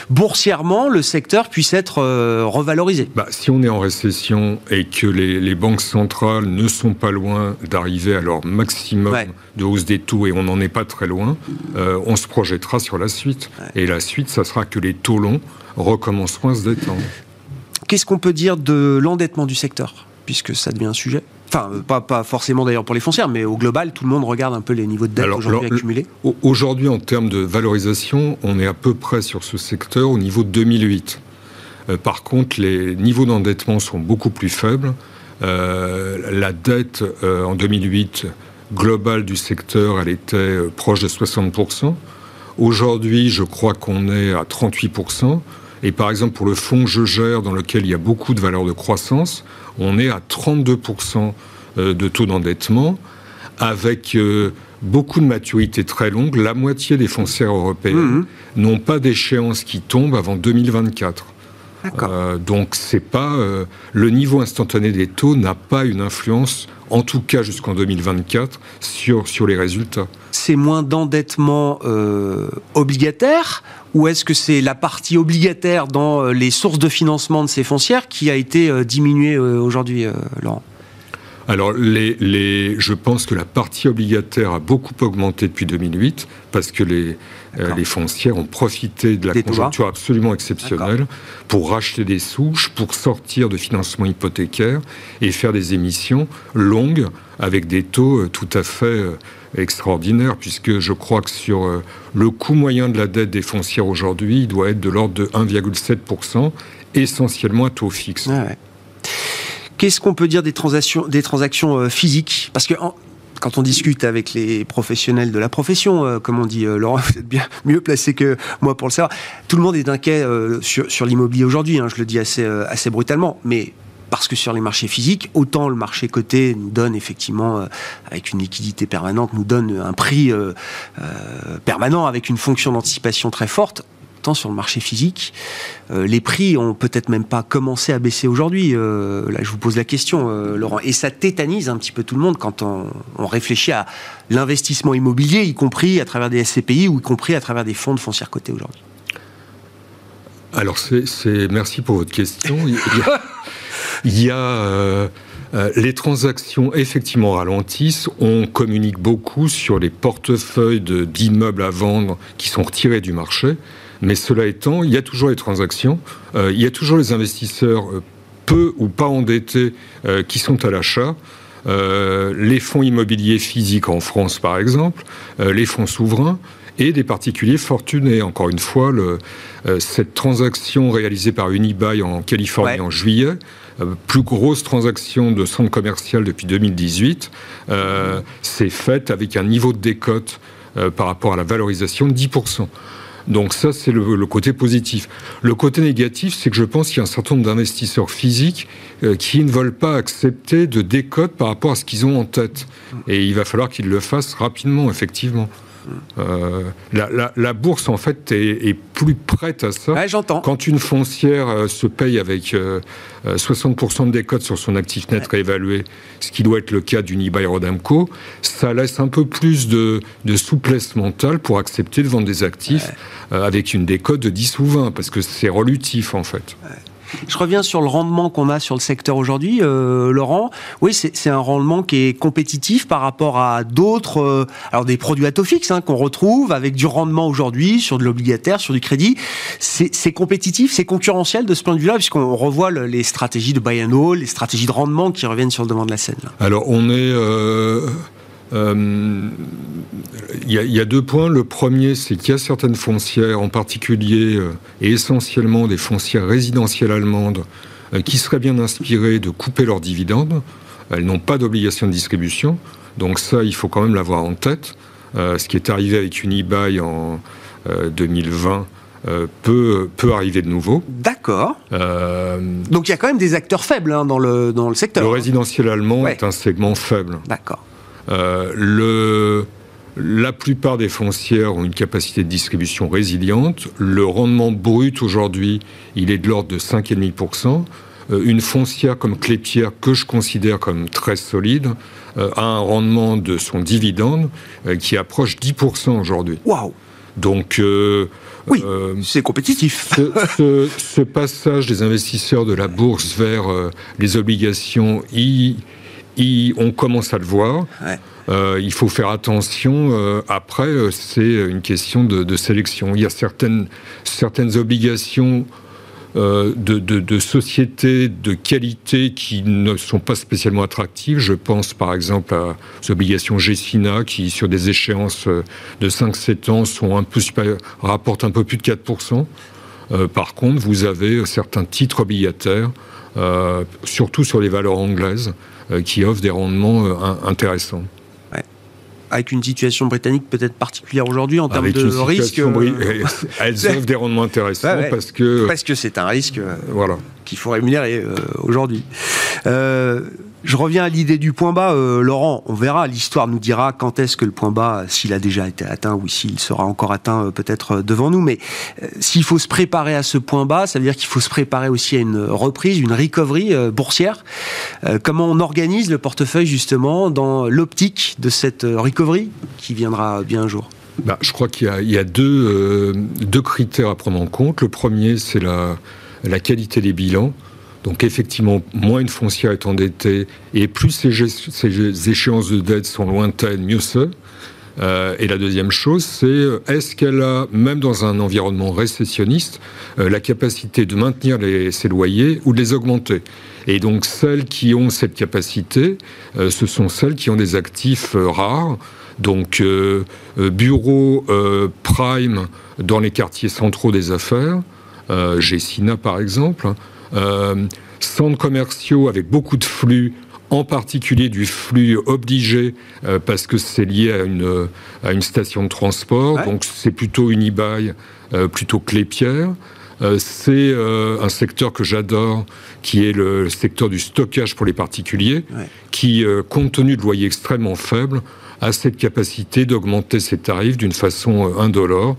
A: boursièrement le secteur puisse être euh, revalorisé.
F: Bah, si on est en récession et que les, banques centrales ne sont pas loin d'arriver à leur maximum de hausse des taux et on n'en est pas très loin, euh, on se projettera sur la suite. Et la suite, ça sera que les taux longs recommenceront à se détendre.
A: Qu'est-ce qu'on peut dire de l'endettement du secteur, puisque ça devient un sujet? Enfin, pas, pas forcément d'ailleurs pour les foncières, mais au global, tout le monde regarde un peu les niveaux de dette aujourd'hui accumulés.
F: Aujourd'hui, en termes de valorisation, on est à peu près sur ce secteur au niveau de 2008. Euh, par contre, les niveaux d'endettement sont beaucoup plus faibles. Euh, la dette euh, en 2008 globale du secteur, elle était proche de 60%. Aujourd'hui, je crois qu'on est à 38%. Et par exemple, pour le fonds que je gère, dans lequel il y a beaucoup de valeurs de croissance, on est à 32% de taux d'endettement, avec beaucoup de maturité très longue. La moitié des foncières européennes mmh. n'ont pas d'échéance qui tombe avant 2024. Euh, donc c'est pas euh, le niveau instantané des taux n'a pas une influence, en tout cas jusqu'en 2024, sur sur les résultats.
A: C'est moins d'endettement euh, obligataire ou est-ce que c'est la partie obligataire dans les sources de financement de ces foncières qui a été diminuée aujourd'hui, Laurent?
F: Alors, les, je pense que la partie obligataire a beaucoup augmenté depuis 2008 parce que les, les foncières ont profité de la conjoncture absolument exceptionnelle pour racheter des souches, pour sortir de financement hypothécaire et faire des émissions longues avec des taux euh, tout à fait euh, extraordinaires, puisque je crois que sur le coût moyen de la dette des foncières aujourd'hui, il doit être de l'ordre de 1,7%, essentiellement à taux fixe. Ah
A: Qu'est-ce qu'on peut dire des transactions, des transactions euh, physiques? Parce que quand on discute avec les professionnels de la profession, euh, comme on dit, euh, Laurent, vous êtes bien mieux placé que moi pour le savoir. Tout le monde est inquiet sur, sur l'immobilier aujourd'hui. Hein, je le dis assez, assez brutalement, mais parce que sur les marchés physiques, autant le marché coté nous donne effectivement, avec une liquidité permanente, nous donne un prix permanent avec une fonction d'anticipation très forte, sur le marché physique. Euh, les prix ont peut-être même pas commencé à baisser aujourd'hui. Euh, là, je vous pose la question, euh, Laurent. Et ça tétanise un petit peu tout le monde quand on, réfléchit à l'investissement immobilier, y compris à travers des SCPI ou y compris à travers des fonds de foncière cotés aujourd'hui.
F: Alors, c'est, merci pour votre question. Il y a, les transactions effectivement ralentissent. On communique beaucoup sur les portefeuilles d'immeubles à vendre qui sont retirés du marché. Mais cela étant, il y a toujours les transactions, euh, il y a toujours les investisseurs euh, peu ou pas endettés euh, qui sont à l'achat. les fonds immobiliers physiques en France, par exemple, les fonds souverains et des particuliers fortunés. Encore une fois, cette transaction réalisée par Unibail en Californie en juillet, plus grosse transaction de centre commercial depuis 2018, s'est faite avec un niveau de décote par rapport à la valorisation de 10%. Donc ça, c'est le, côté positif. Le côté négatif, c'est que je pense qu'il y a un certain nombre d'investisseurs physiques euh, qui ne veulent pas accepter de décote par rapport à ce qu'ils ont en tête. Et il va falloir qu'ils le fassent rapidement, effectivement. Euh, la, bourse, en fait, est, plus prête à ça.
A: j'entends.
F: Quand une foncière euh, se paye avec 60% euh, de décote sur son actif net réévalué, ce qui doit être le cas d'une eBay Rodamco, ça laisse un peu plus de, souplesse mentale pour accepter de vendre des actifs avec une décote de 10 ou 20, parce que c'est relutif, en fait.
A: Je reviens sur le rendement qu'on a sur le secteur aujourd'hui, euh, Laurent. Oui, c'est un rendement qui est compétitif par rapport à d'autres, euh, alors des produits à taux fixe qu'on retrouve avec du rendement aujourd'hui sur de l'obligataire, sur du crédit. C'est compétitif, c'est concurrentiel de ce point de vue-là, puisqu'on revoit les stratégies de buy and hold, les stratégies de rendement qui reviennent sur le devant de la scène.
F: Alors, on est euh, euh, y, a deux points. Le premier, c'est qu'il y a certaines foncières, en particulier euh, et essentiellement des foncières résidentielles allemandes, euh, qui seraient bien inspirées de couper leurs dividendes. Elles n'ont pas d'obligation de distribution. Donc ça, il faut quand même l'avoir en tête. ce qui est arrivé avec Unibail en 2020 peut, peut arriver de nouveau.
A: D'accord. Donc il y a quand même des acteurs faibles hein, dans, le, dans le secteur.
F: Le résidentiel allemand est un segment faible.
A: D'accord.
F: Euh, le, la plupart des foncières ont une capacité de distribution résiliente. Le rendement brut aujourd'hui, il est de l'ordre de 5,5%. Euh, une foncière comme Clépierre, que je considère comme très solide, euh, a un rendement de son dividende qui approche 10% aujourd'hui.
A: Waouh
F: Donc,
A: oui, c'est compétitif.
F: Ce, passage des investisseurs de la bourse vers les obligations, il, on commence à le voir. Euh, il faut faire attention. Euh, après, euh, c'est une question de, sélection. Il y a certaines, certaines obligations euh, de, sociétés de qualité qui ne sont pas spécialement attractives. Je pense par exemple à aux obligations GESINA qui, sur des échéances de 5-7 ans, sont un peu rapportent un peu plus de 4%. Euh, par contre, vous avez certains titres obligataires, surtout sur les valeurs anglaises, qui offrent des rendements intéressants
A: avec une situation britannique peut-être particulière aujourd'hui en termes de risque.
F: Euh, elles offrent des rendements intéressants parce que
A: parce que c'est un risque. Euh, voilà. Qu'il faut rémunérer euh, aujourd'hui. Je reviens à l'idée du point bas, euh, Laurent. On verra, l'histoire nous dira quand est-ce que le point bas, s'il a déjà été atteint ou s'il sera encore atteint euh, peut-être euh, devant nous. Mais s'il faut se préparer à ce point bas, ça veut dire qu'il faut se préparer aussi à une reprise, une recovery boursière. comment on organise le portefeuille justement dans l'optique de cette recovery qui viendra bien un jour?
F: Bah, Je crois qu'il y a, deux, critères à prendre en compte. Le premier, c'est la, la qualité des bilans. Donc effectivement, moins une foncière est endettée et plus ces, échéances de dette sont lointaines, mieux c'est. Euh, et la deuxième chose, c'est euh, est-ce qu'elle a, même dans un environnement récessionniste, euh, la capacité de maintenir ses loyers ou de les augmenter? Et donc celles qui ont cette capacité, ce sont celles qui ont des actifs rares. Donc bureaux prime dans les quartiers centraux des affaires, Gessina par exemple, hein, euh, centres commerciaux avec beaucoup de flux en particulier du flux obligé euh, parce que c'est lié à une, à une station de transport. Donc c'est plutôt une e plutôt que les pierres. c'est un secteur que j'adore, qui est le secteur du stockage pour les particuliers, qui, compte tenu de loyers extrêmement faibles, a cette capacité d'augmenter ses tarifs d'une façon indolore.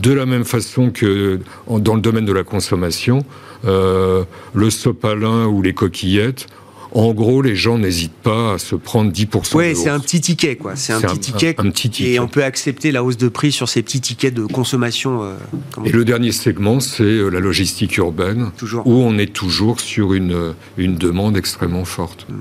F: De la même façon que dans le domaine de la consommation, euh, le sopalin ou les coquillettes, en gros, les gens n'hésitent pas à se prendre 10%.
A: Oui, c'est un petit ticket, quoi. C'est un, petit, ticket, un, petit ticket. Et on peut accepter la hausse de prix sur ces petits tickets de consommation. Euh,
F: et le dernier segment, c'est euh, la logistique urbaine, où on est toujours sur une, une demande extrêmement forte. Mm.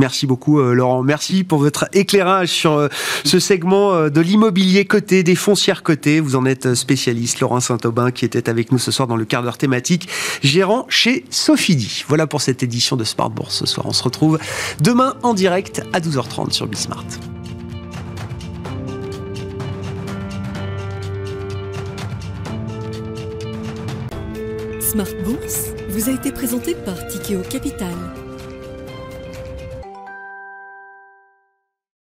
A: Merci beaucoup euh, Laurent. Merci pour votre éclairage sur euh, ce segment euh, de l'immobilier coté, des foncières cotées. Vous en êtes spécialiste, Laurent Saint-Aubin, qui était avec nous ce soir dans le quart d'heure thématique, gérant chez Sophidi. Voilà pour cette édition de Smart Bourse ce soir. On se retrouve demain en direct à 12h30 sur Bismart.
G: Smart Bourse vous a été présenté par Tikeo Capital